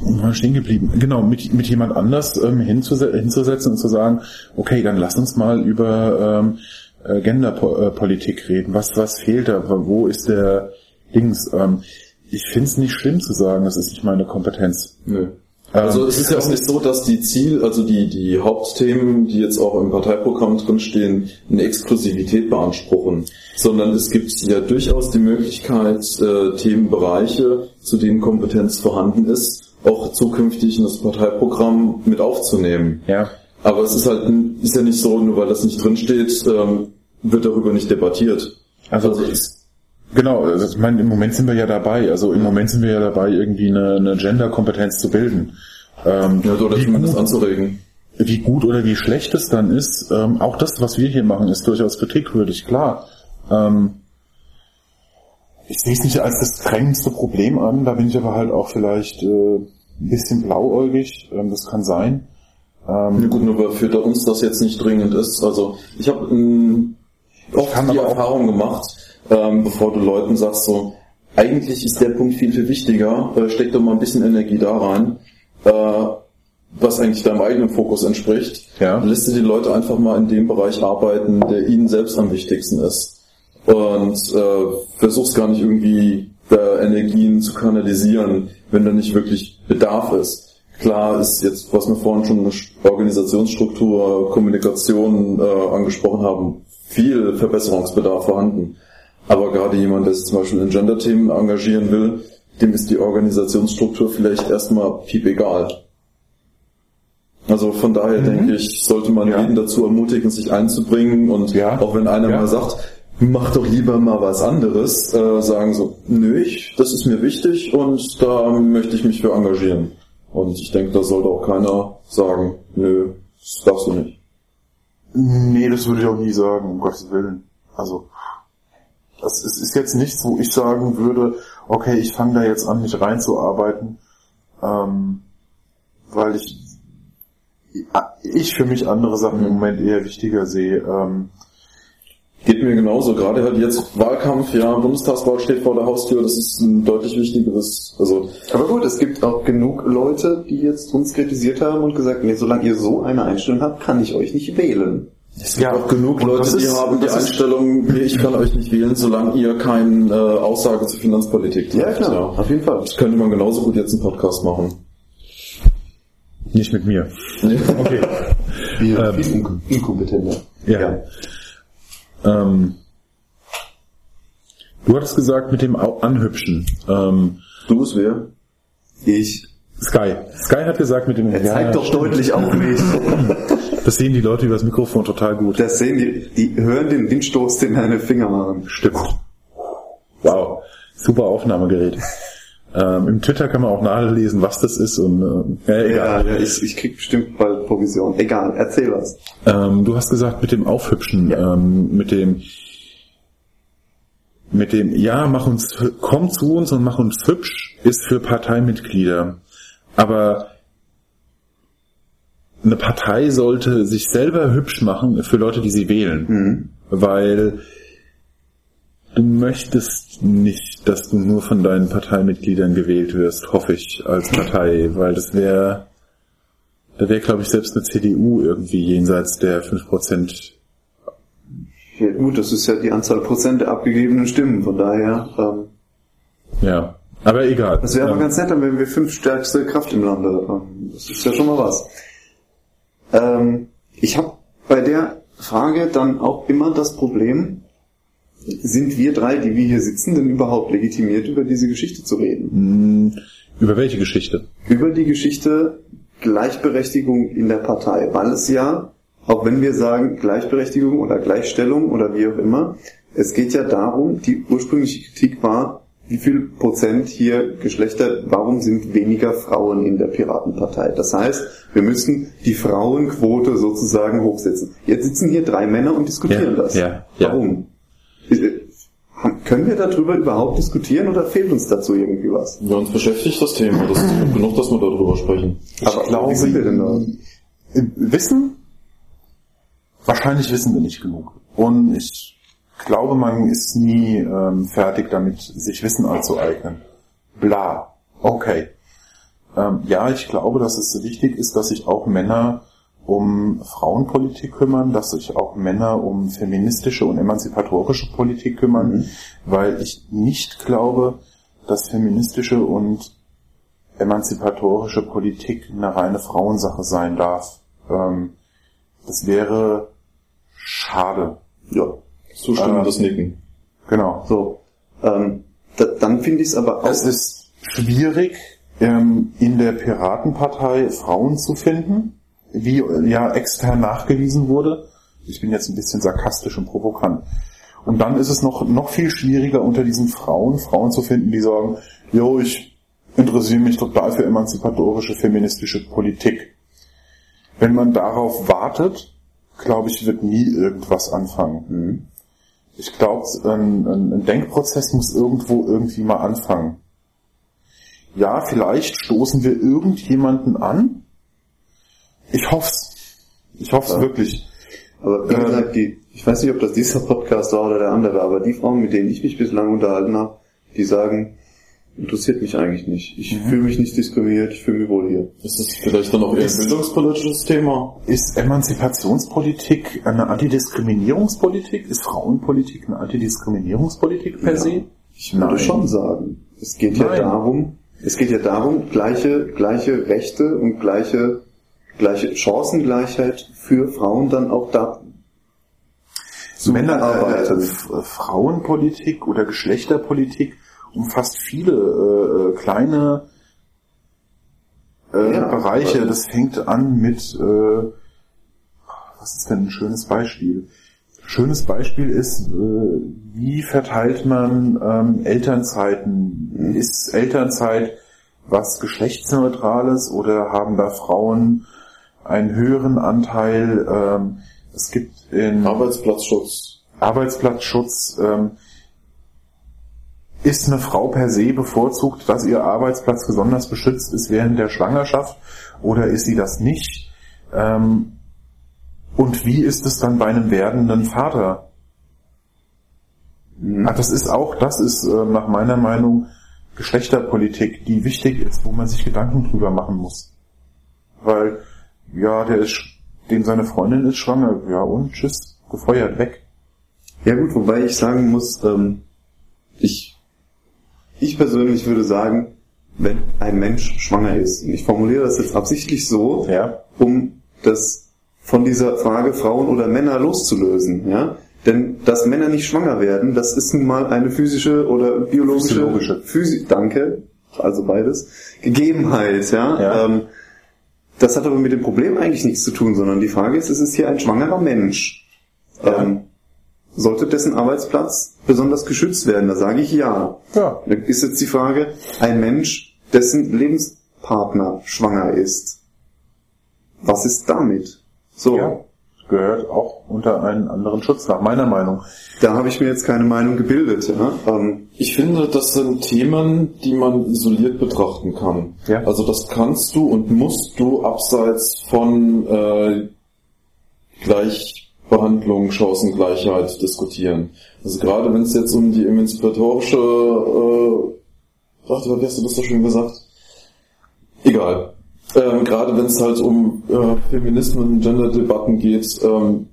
mal stehen geblieben. Genau, mit, mit jemand anders ähm, hinzuse hinzusetzen und zu sagen, okay, dann lass uns mal über ähm, äh, Genderpolitik reden. Was, was fehlt da? Wo ist der Dings? Ähm, ich finde es nicht schlimm zu sagen, das ist nicht meine Kompetenz. Nö. Also es ist ja auch nicht so, dass die Ziel, also die, die Hauptthemen, die jetzt auch im Parteiprogramm drinstehen, eine Exklusivität beanspruchen, sondern es gibt ja durchaus die Möglichkeit, äh, Themenbereiche, zu denen Kompetenz vorhanden ist, auch zukünftig in das Parteiprogramm mit aufzunehmen. Ja. Aber es ist halt ist ja nicht so, nur weil das nicht drinsteht, ähm, wird darüber nicht debattiert. Also, es, Genau, also ich meine, im Moment sind wir ja dabei. Also im Moment sind wir ja dabei, irgendwie eine, eine Gender-Kompetenz zu bilden. Ähm, ja, oder zumindest gut, anzuregen. wie gut oder wie schlecht es dann ist, ähm, auch das, was wir hier machen, ist durchaus kritikwürdig, klar. Ähm, ich sehe es nicht als das drängendste Problem an, da bin ich aber halt auch vielleicht äh, ein bisschen blauäugig, ähm, das kann sein. Ja gut, nur für uns das jetzt nicht dringend ist. Also ich habe ähm, oft die Erfahrung gemacht, ähm, bevor du Leuten sagst so, eigentlich ist der Punkt viel, viel wichtiger, äh, steck doch mal ein bisschen Energie da rein, äh, was eigentlich deinem eigenen Fokus entspricht. Ja. Lässt du die Leute einfach mal in dem Bereich arbeiten, der ihnen selbst am wichtigsten ist. Und äh, versuchst gar nicht irgendwie da Energien zu kanalisieren, wenn da nicht wirklich Bedarf ist. Klar ist jetzt, was wir vorhin schon eine Organisationsstruktur, Kommunikation äh, angesprochen haben, viel Verbesserungsbedarf vorhanden. Aber gerade jemand, der sich zum Beispiel in Gender-Themen engagieren will, dem ist die Organisationsstruktur vielleicht erstmal piep egal. Also von daher denke ich, sollte man Mhm. Ja. jeden dazu ermutigen, sich einzubringen und Ja. auch wenn einer Ja. mal sagt, mach doch lieber mal was anderes, äh, sagen so, nö, ich, das ist mir wichtig und da möchte ich mich für engagieren. Und ich denke, da sollte auch keiner sagen, nö, das darfst du nicht. Nee, das würde ich auch nie sagen, um Gottes Willen. Also, das ist, ist jetzt nichts, wo ich sagen würde, okay, ich fange da jetzt an, mich reinzuarbeiten, ähm, weil ich, ich für mich andere Sachen im Moment eher wichtiger sehe. Ähm, Geht mir genauso, gerade halt jetzt Wahlkampf, ja, Bundestagswahl steht vor der Haustür, das ist ein deutlich wichtigeres, also Aber gut, es gibt auch genug Leute, die jetzt uns kritisiert haben und gesagt, nee, solange ihr so eine Einstellung habt, kann ich euch nicht wählen. Es gibt Ja, auch genug und Leute, die ist- haben die Einstellung, nee, ich kann euch nicht wählen, solange ihr keine äh, Aussage zur Finanzpolitik trifft. auf jeden Fall. Das könnte man genauso gut jetzt einen Podcast machen. nicht mit mir. Okay. Wir Ähm, inkompetenter. Ja. Ähm, du hattest gesagt mit dem Anhübschen. Ähm, Du es wer? Ich. Sky. Sky hat gesagt mit dem... Er zeigt doch deutlich auf mich. Das sehen die Leute über das Mikrofon total gut. Das sehen die, die hören den Windstoß, den deine Finger machen. Stimmt. Wow. Super Aufnahmegerät. ähm, Im Twitter kann man auch nachlesen, was das ist und äh, äh, Ja, egal. ja, ich, ich krieg bestimmt bald Provision. Egal, erzähl was. Ähm, du hast gesagt mit dem Aufhübschen, ähm, mit dem mit dem ja, mach uns komm zu uns und mach uns hübsch ist für Parteimitglieder. Aber eine Partei sollte sich selber hübsch machen für Leute, die sie wählen. Weil du möchtest nicht, dass du nur von deinen Parteimitgliedern gewählt wirst, hoffe ich, als Partei, weil das wäre, da wäre, glaube ich, selbst eine CDU irgendwie jenseits der 5%. Ja, gut, das ist ja die Anzahl Prozent der abgegebenen Stimmen, von daher, ähm, Ja. Aber egal. das wäre aber Ähm, ganz nett, wären wir fünf stärkste Kraft im Lande. Ähm, Das ist ja schon mal was. Ähm, ich habe bei der Frage dann auch immer das Problem, sind wir drei, die wir hier sitzen, denn überhaupt legitimiert, über diese Geschichte zu reden? Über welche Geschichte? über die Geschichte Gleichberechtigung in der Partei, weil es ja, auch wenn wir sagen Gleichberechtigung oder Gleichstellung oder wie auch immer, es geht ja darum, die ursprüngliche Kritik war, wie viel Prozent hier Geschlechter, warum sind weniger Frauen in der Piratenpartei? Das heißt, wir müssen die Frauenquote sozusagen hochsetzen. Jetzt sitzen hier drei Männer und diskutieren Ja, das. ja, ja. Warum? Äh, Können wir darüber überhaupt diskutieren oder fehlt uns dazu irgendwie was? Ja, uns beschäftigt das Thema, das ist gut genug, dass wir darüber sprechen. Aber glaube, wie sind wir denn da? Wissen? Wahrscheinlich wissen wir nicht genug. Und ich glaube, man ist nie ähm, fertig damit, sich Wissen anzueignen. Bla. Okay. Ähm, ja, ich glaube, dass es wichtig ist, dass sich auch Männer um Frauenpolitik kümmern, dass sich auch Männer um feministische und emanzipatorische Politik kümmern, weil ich nicht glaube, dass feministische und emanzipatorische Politik eine reine Frauensache sein darf. Ähm, das wäre schade. Ja, zustimmendes Ähm, Nicken. Genau. So, ähm, da, dann finde ich es aber auch. Es ist schwierig, ähm, in der Piratenpartei Frauen zu finden, wie äh, ja extern nachgewiesen wurde. Ich bin jetzt ein bisschen sarkastisch und provokant. Und dann ist es noch, noch viel schwieriger unter diesen Frauen, Frauen zu finden, die sagen, jo, ich interessiere mich total für emanzipatorische feministische Politik. Wenn man darauf wartet, glaube ich, wird nie irgendwas anfangen. Ich glaube, ein, ein, Denkprozess muss irgendwo irgendwie mal anfangen. Ja, vielleicht stoßen wir irgendjemanden an. Ich hoff's. Ich hoff's Ja. wirklich. Aber wie Ähm, gesagt, die, ich weiß nicht, ob das dieser Podcast war oder der andere, aber die Frauen, mit denen ich mich bislang unterhalten habe, die sagen, interessiert mich eigentlich nicht. Ich Mhm. fühle mich nicht diskriminiert, ich fühle mich wohl hier. Ist das vielleicht dann auch eher ein Ist- bildungspolitisches Thema? Ist Emanzipationspolitik eine Antidiskriminierungspolitik? Ist Frauenpolitik eine Antidiskriminierungspolitik per Ja. se? Ich würde Nein. schon sagen, es geht ja Nein. darum, es geht ja darum, gleiche, gleiche Rechte und gleiche, gleiche Chancengleichheit für Frauen dann auch da zu Männer, äh, äh, Frauenpolitik oder Geschlechterpolitik umfasst viele äh, äh, kleine äh, Ja, Bereiche. aber- Das fängt an mit, äh, was ist denn ein schönes Beispiel? Schönes Beispiel ist, äh, wie verteilt man ähm, Elternzeiten? Ist Elternzeit was geschlechtsneutrales oder haben da Frauen einen höheren Anteil? Ähm, es gibt in Arbeitsplatzschutz. Arbeitsplatzschutz ähm, ist eine Frau per se bevorzugt, dass ihr Arbeitsplatz besonders beschützt ist während der Schwangerschaft oder ist sie das nicht? Ähm, und wie ist es dann bei einem werdenden Vater? Ah, das ist auch, das ist äh, nach meiner Meinung Geschlechterpolitik, die wichtig ist, wo man sich Gedanken drüber machen muss. Weil, ja, der ist, dem seine Freundin ist schwanger, ja und tschüss, gefeuert, weg. Ja gut, wobei ich sagen muss, ähm, ich, ich persönlich würde sagen, wenn ein Mensch schwanger ist, und ich formuliere das jetzt absichtlich so, Ja. um das von dieser Frage Frauen oder Männer loszulösen, ja. Denn dass Männer nicht schwanger werden, das ist nun mal eine physische oder biologische, Physiologische. Physi danke, also beides, Gegebenheit, ja. Ja. Ähm, das hat aber mit dem Problem eigentlich nichts zu tun, sondern die Frage ist, es ist hier ein schwangerer Mensch. Ja. Ähm, sollte dessen Arbeitsplatz besonders geschützt werden? Da sage ich ja. Ja. Da ist jetzt die Frage, ein Mensch, dessen Lebenspartner schwanger ist. Was ist damit? So, Ja. Gehört auch unter einen anderen Schutz, nach meiner Meinung. da habe ich mir jetzt keine Meinung gebildet. Ja? Ähm, Ich finde, das sind Themen, die man isoliert betrachten kann. Ja. Also das kannst du und musst du abseits von äh, Gleichbehandlung, Chancengleichheit diskutieren. Also gerade wenn es jetzt um die emanzipatorische, äh, ach, wie hast du das so schön gesagt? Egal. Ähm, gerade wenn es halt um äh, Feminismus und Gender-Debatten geht, ähm,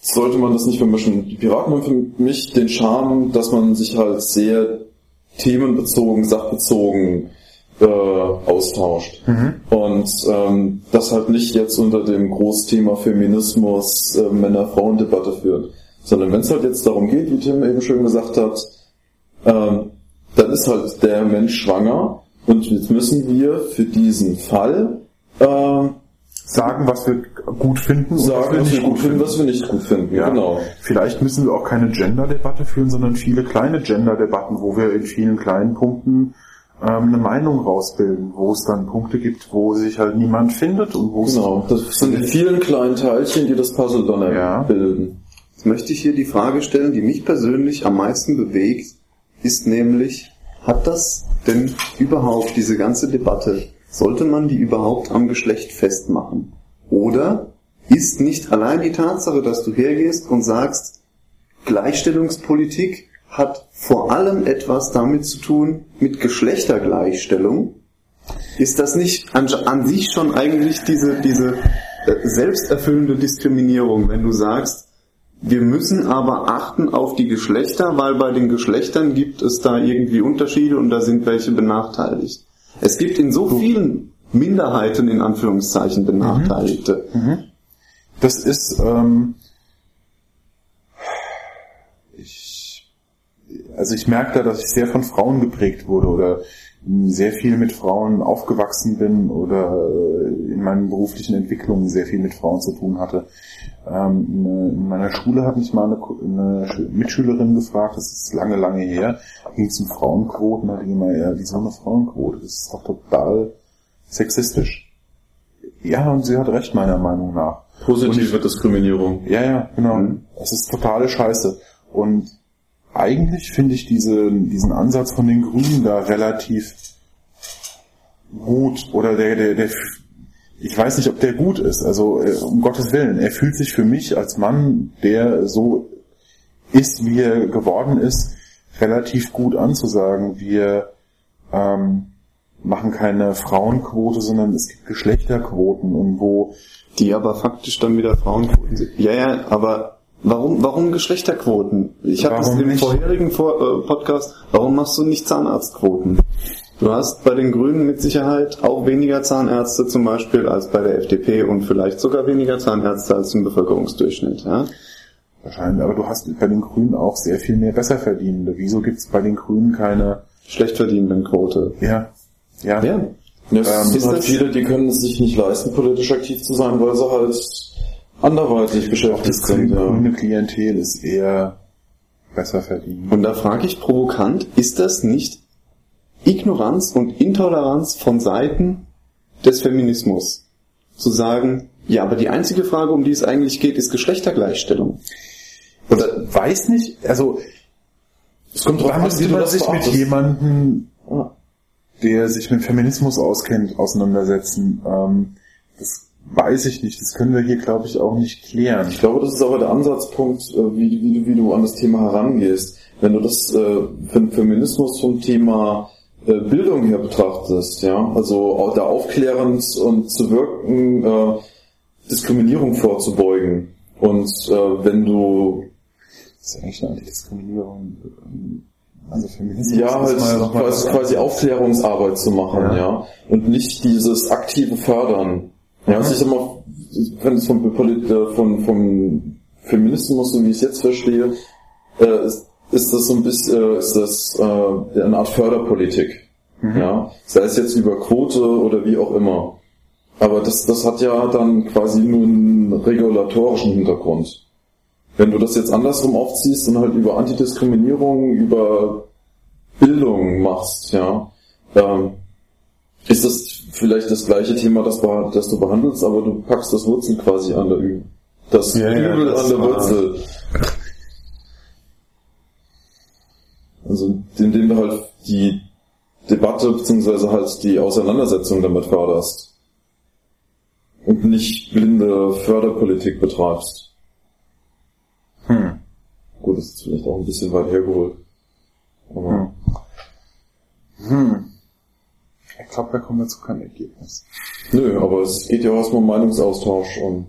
sollte man das nicht vermischen. Die Piraten haben für mich den Charme, dass man sich halt sehr themenbezogen, sachbezogen äh, austauscht. Und ähm, das halt nicht jetzt unter dem Großthema Feminismus, äh, Männer-Frauen-Debatte führt. Sondern wenn es halt jetzt darum geht, wie Tim eben schön gesagt hat, ähm, dann ist halt der Mensch schwanger und jetzt müssen wir für diesen Fall ähm, Sagen, was wir gut finden und sagen, was wir gut finden, was wir nicht gut finden. Ja. Genau. Vielleicht müssen wir auch keine Gender-Debatte führen, sondern viele kleine Gender-Debatten, wo wir in vielen kleinen Punkten ähm, eine Meinung rausbilden, wo es dann Punkte gibt, wo sich halt niemand findet und wo es Genau. Das sind die vielen kleinen Teilchen, die das Puzzle dann Ja. bilden. Jetzt möchte ich hier die Frage stellen, die mich persönlich am meisten bewegt, ist nämlich, hat das denn überhaupt diese ganze Debatte, sollte man die überhaupt am Geschlecht festmachen? Oder ist nicht allein die Tatsache, dass du hergehst und sagst, Gleichstellungspolitik hat vor allem etwas damit zu tun mit Geschlechtergleichstellung, ist das nicht an, an sich schon eigentlich diese, diese äh, selbsterfüllende Diskriminierung, wenn du sagst, wir müssen aber achten auf die Geschlechter, weil bei den Geschlechtern gibt es da irgendwie Unterschiede und da sind welche benachteiligt. Es gibt in so vielen Minderheiten in Anführungszeichen Benachteiligte. Das ist, ähm, also ich merke da, dass ich sehr von Frauen geprägt wurde oder sehr viel mit Frauen aufgewachsen bin oder äh, in meinen beruflichen Entwicklungen sehr viel mit Frauen zu tun hatte. Ähm, in meiner Schule hat mich mal eine, Mitschülerin gefragt, das ist lange, lange her, ging es um Frauenquoten, da ging immer, ja, wieso eine Frauenquote? Das ist doch total sexistisch. Ja, und sie hat recht, meiner Meinung nach. Positive Diskriminierung. Ja, ja, genau. Es ist totale Scheiße. Und eigentlich finde ich diese, diesen Ansatz von den Grünen da relativ gut. Oder der, der, der, ich weiß nicht, ob der gut ist. Also, äh, um Gottes Willen. Er fühlt sich für mich als Mann, der so ist, wie er geworden ist, relativ gut anzusagen. Wir, ähm, machen keine Frauenquote, sondern es gibt Geschlechterquoten und wo Die aber faktisch dann wieder Frauenquoten sind. Ja, ja, aber warum, warum Geschlechterquoten? Ich hatte es im vorherigen Vor äh, Podcast, warum machst du nicht Zahnarztquoten? Du hast bei den Grünen mit Sicherheit auch weniger Zahnärzte zum Beispiel als bei der FDP und vielleicht sogar weniger Zahnärzte als im Bevölkerungsdurchschnitt. Ja? Wahrscheinlich, aber du hast bei den Grünen auch sehr viel mehr Besserverdienende. Wieso gibt's bei den Grünen keine, Schlecht verdienenden Quote. ja, ja, Ja. Ja, es Ähm, sind ist halt das- viele, die können es sich nicht leisten, politisch aktiv zu sein, weil sie halt anderweitig das beschäftigt sind. Ja. grüne Klientel ist eher besser verdient. Und da frage ich provokant, ist das nicht Ignoranz und Intoleranz von Seiten des Feminismus? Zu sagen, ja, aber die einzige Frage, um die es eigentlich geht, ist Geschlechtergleichstellung. Oder weiß nicht, also Es kommt drauf an, wie man das sich mit jemandem, der sich mit Feminismus auskennt, auseinandersetzen. Ähm, das weiß ich nicht. Das können wir hier, glaube ich, auch nicht klären. Ich glaube, das ist aber der Ansatzpunkt, äh, wie, wie, du- wie du an das Thema herangehst. Wenn du das äh, für Feminismus vom Thema äh, Bildung her betrachtest, ja, also da aufklärend und zu wirken, äh, Diskriminierung vorzubeugen. Und äh, wenn du Das ist eigentlich eine Antidiskriminierung. ähm, Also Feminismus ja halt quasi, quasi Aufklärungsarbeit zu machen, Ja. ja. Und nicht dieses aktive Fördern. Ja, also ich sag mal, wenn es vom, äh, von, vom Feminismus, so wie ich es jetzt verstehe, äh, ist, ist das so ein bisschen, äh, ist das äh, eine Art Förderpolitik. Ja, sei es jetzt über Quote oder wie auch immer. Aber das, das hat ja dann quasi nur einen regulatorischen Hintergrund. Wenn du das jetzt andersrum aufziehst und halt über Antidiskriminierung, über Bildung machst, ja, ähm, ist das vielleicht das gleiche Thema, das, das du behandelst, aber du packst das Wurzel quasi an der Ü. Das Ja, ja, Übel das an der Wurzel. Also indem du halt die Debatte beziehungsweise halt die Auseinandersetzung damit förderst und nicht blinde Förderpolitik betreibst. Hm. Gut, das ist vielleicht auch ein bisschen weit hergeholt. Aber Hm. Ich glaube, da kommen wir zu keinem Ergebnis. nö, aber es geht ja auch erstmal um Meinungsaustausch und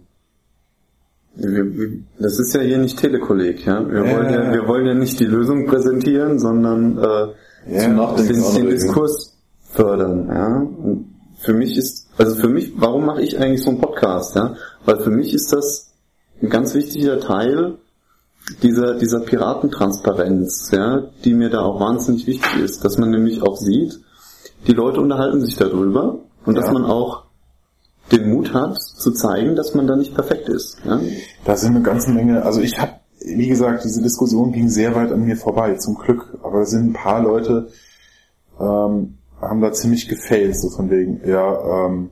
das ist ja hier nicht Telekolleg, ja. Wir, Ja, wollen ja, wir wollen ja nicht die Lösung präsentieren, sondern äh, Ja, zum Nachdenken den, den. Diskurs fördern, ja. Und für mich ist, also für mich, warum mache ich eigentlich so einen Podcast, ja? Weil für mich ist das ein ganz wichtiger Teil dieser, dieser Piratentransparenz, ja, die mir da auch wahnsinnig wichtig ist, dass man nämlich auch sieht, die Leute unterhalten sich darüber und dass Ja. man auch den Mut hat, zu zeigen, dass man da nicht perfekt ist. Ja? Da sind eine ganze Menge, also ich habe, wie gesagt, diese Diskussion ging sehr weit an mir vorbei, zum Glück. Aber da sind ein paar Leute, ähm, haben da ziemlich gefailt, so von wegen, ja, ähm,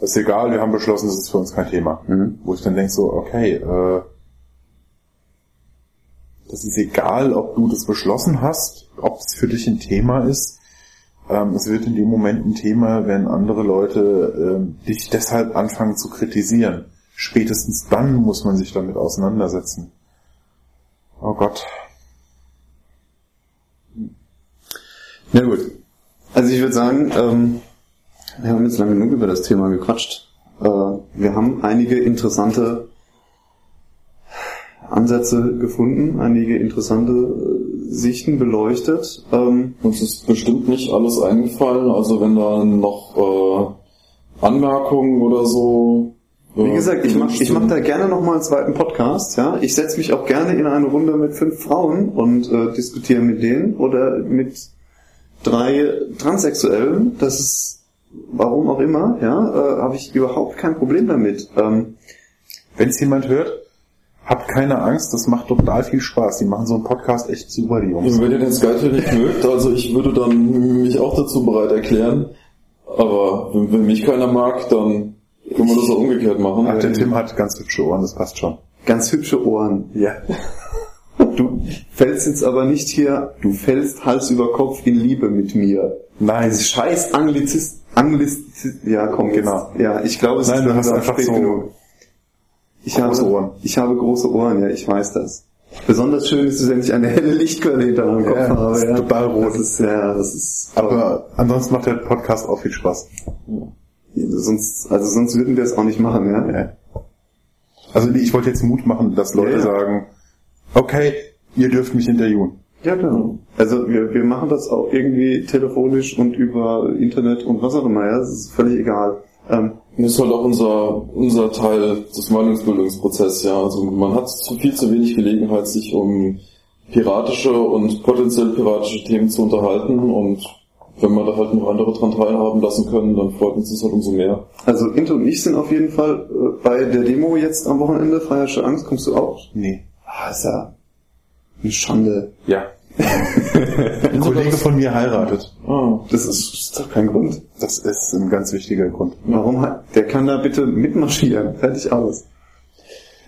ist egal, wir haben beschlossen, das ist für uns kein Thema. Mhm. Wo ich dann denke so, okay, äh, das ist egal, ob du das beschlossen hast, ob es für dich ein Thema ist. Ähm, es wird in dem Moment ein Thema, wenn andere Leute ähm, dich deshalb anfangen zu kritisieren. Spätestens dann muss man sich damit auseinandersetzen. Oh Gott. Ja gut. Also ich würde sagen, ähm, wir haben jetzt lange genug über das Thema gequatscht. Äh, wir haben einige interessante Ansätze gefunden, einige interessante äh, Sichten beleuchtet. Ähm, Uns ist bestimmt nicht alles eingefallen, also wenn da noch äh, Anmerkungen oder so. äh, Wie gesagt, ich mache ich mach da gerne nochmal einen zweiten Podcast. Ja, Ich setze mich auch gerne in eine Runde mit fünf Frauen und äh, diskutiere mit denen oder mit drei Transsexuellen. Das ist, warum auch immer, ja, äh, habe ich überhaupt kein Problem damit. Ähm, Wenn es jemand hört, habt keine Angst, das macht total viel Spaß. Die machen so einen Podcast echt super, die Jungs. Wenn ihr den Skype nicht mögt, also ich würde dann mich auch dazu bereit erklären. Aber wenn, wenn mich keiner mag, dann können wir das auch umgekehrt machen. Ach, der Tim hat ganz hübsche Ohren, das passt schon. ganz hübsche Ohren. Ja. Du fällst jetzt aber nicht hier, du fällst Hals über Kopf in Liebe mit mir. Nein, Dieses scheiß Anglizist, Anglizist, ja komm, Genau. Ja, ich glaube, es Nein, ist du hast einfach spät so genug. Ich habe, große Ohren. Ich habe große Ohren, ja, ich weiß das. Besonders schön ist es, wenn ich eine helle Lichtquelle hinter meinem Kopf Ja, das habe. ist Ja. total rot. Das ist, ja, das ist, aber ansonsten macht der Podcast auch viel Spaß. sonst, also sonst würden wir es auch nicht machen, ja. Ja. Also ich wollte jetzt Mut machen, dass Leute Ja, ja. sagen, okay, ihr dürft mich interviewen. Ja, genau. Also wir, wir machen das auch irgendwie telefonisch und über Internet und was auch immer, ja, das ist völlig egal. Ähm, Das ist halt auch unser, unser Teil des Meinungsbildungsprozesses, ja. Also man hat zu viel zu wenig Gelegenheit, sich um piratische und potenziell piratische Themen zu unterhalten und wenn wir da halt noch andere dran teilhaben lassen können, dann freut uns das halt umso mehr. also Inter und ich sind auf jeden Fall äh, bei der Demo jetzt am Wochenende, Freierische Angst, kommst du auch? Nee. Ah, ist ja eine Schande. Ja. Ein Kollege von mir heiratet. Ah, Das ist, ist doch kein Grund. Das ist ein ganz wichtiger Grund. Warum der kann da bitte mitmarschieren. Fertig aus.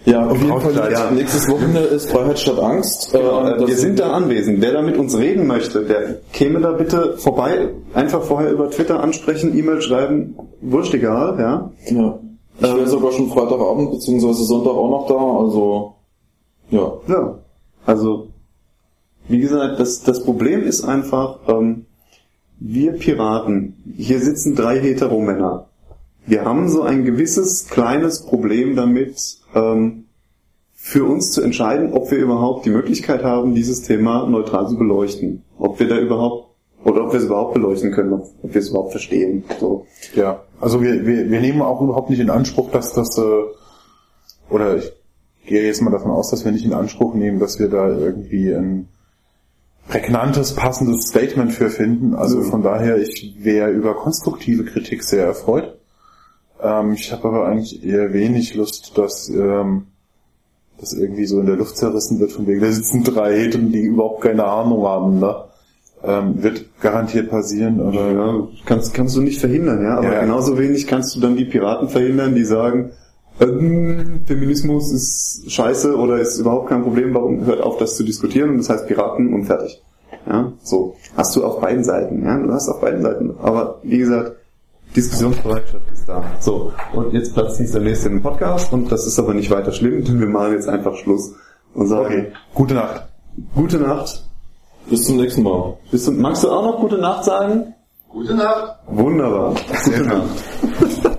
Ja, auf jeden Fall. ja. Nächstes Wochenende ist Freiheit statt Angst. Genau, Äh, das wir sind da anwesend. Wer da mit uns reden möchte, der käme da bitte vorbei. Einfach vorher über Twitter ansprechen, E-Mail schreiben. Wurscht egal, ja. Ja. Ich wäre sogar schon Freitagabend beziehungsweise Sonntag auch noch da, also ja. Ja. Also, wie gesagt, das, das Problem ist einfach, ähm, wir Piraten, hier sitzen drei Heteromänner. Wir haben so ein gewisses kleines Problem damit, ähm, für uns zu entscheiden, ob wir überhaupt die Möglichkeit haben, dieses Thema neutral zu beleuchten. Ob wir da überhaupt, oder ob wir es überhaupt beleuchten können, ob, wir es überhaupt verstehen. So. Ja, also wir, wir, wir nehmen auch überhaupt nicht in Anspruch, dass das, äh, oder ich gehe jetzt mal davon aus, dass wir nicht in Anspruch nehmen, dass wir da irgendwie ein prägnantes, passendes Statement für finden. Also von daher, ich wäre über konstruktive Kritik sehr erfreut. Ähm, ich habe aber eigentlich eher wenig Lust, dass ähm, das irgendwie so in der Luft zerrissen wird, von wegen, da sitzen drei Heten, die überhaupt keine Ahnung haben. Ne? Ähm, wird garantiert passieren, aber Ja, kannst, kannst du nicht verhindern, ja. Aber Ja. genauso wenig kannst du dann die Piraten verhindern, die sagen, ähm, Feminismus ist scheiße oder ist überhaupt kein Problem, warum hört auf, das zu diskutieren und das heißt Piraten und fertig. Ja, so. Hast du auf beiden Seiten, ja. Du hast auf beiden Seiten. Aber wie gesagt, Diskussionsbereitschaft ist da. So. Und jetzt platzt sich der nächste im Podcast und das ist aber nicht weiter schlimm, denn wir machen jetzt einfach Schluss und sagen, okay, gute Nacht. gute Nacht. Bis zum nächsten Mal. Bist du, magst du auch noch gute Nacht sagen? Gute Nacht. Wunderbar. Gute Nacht.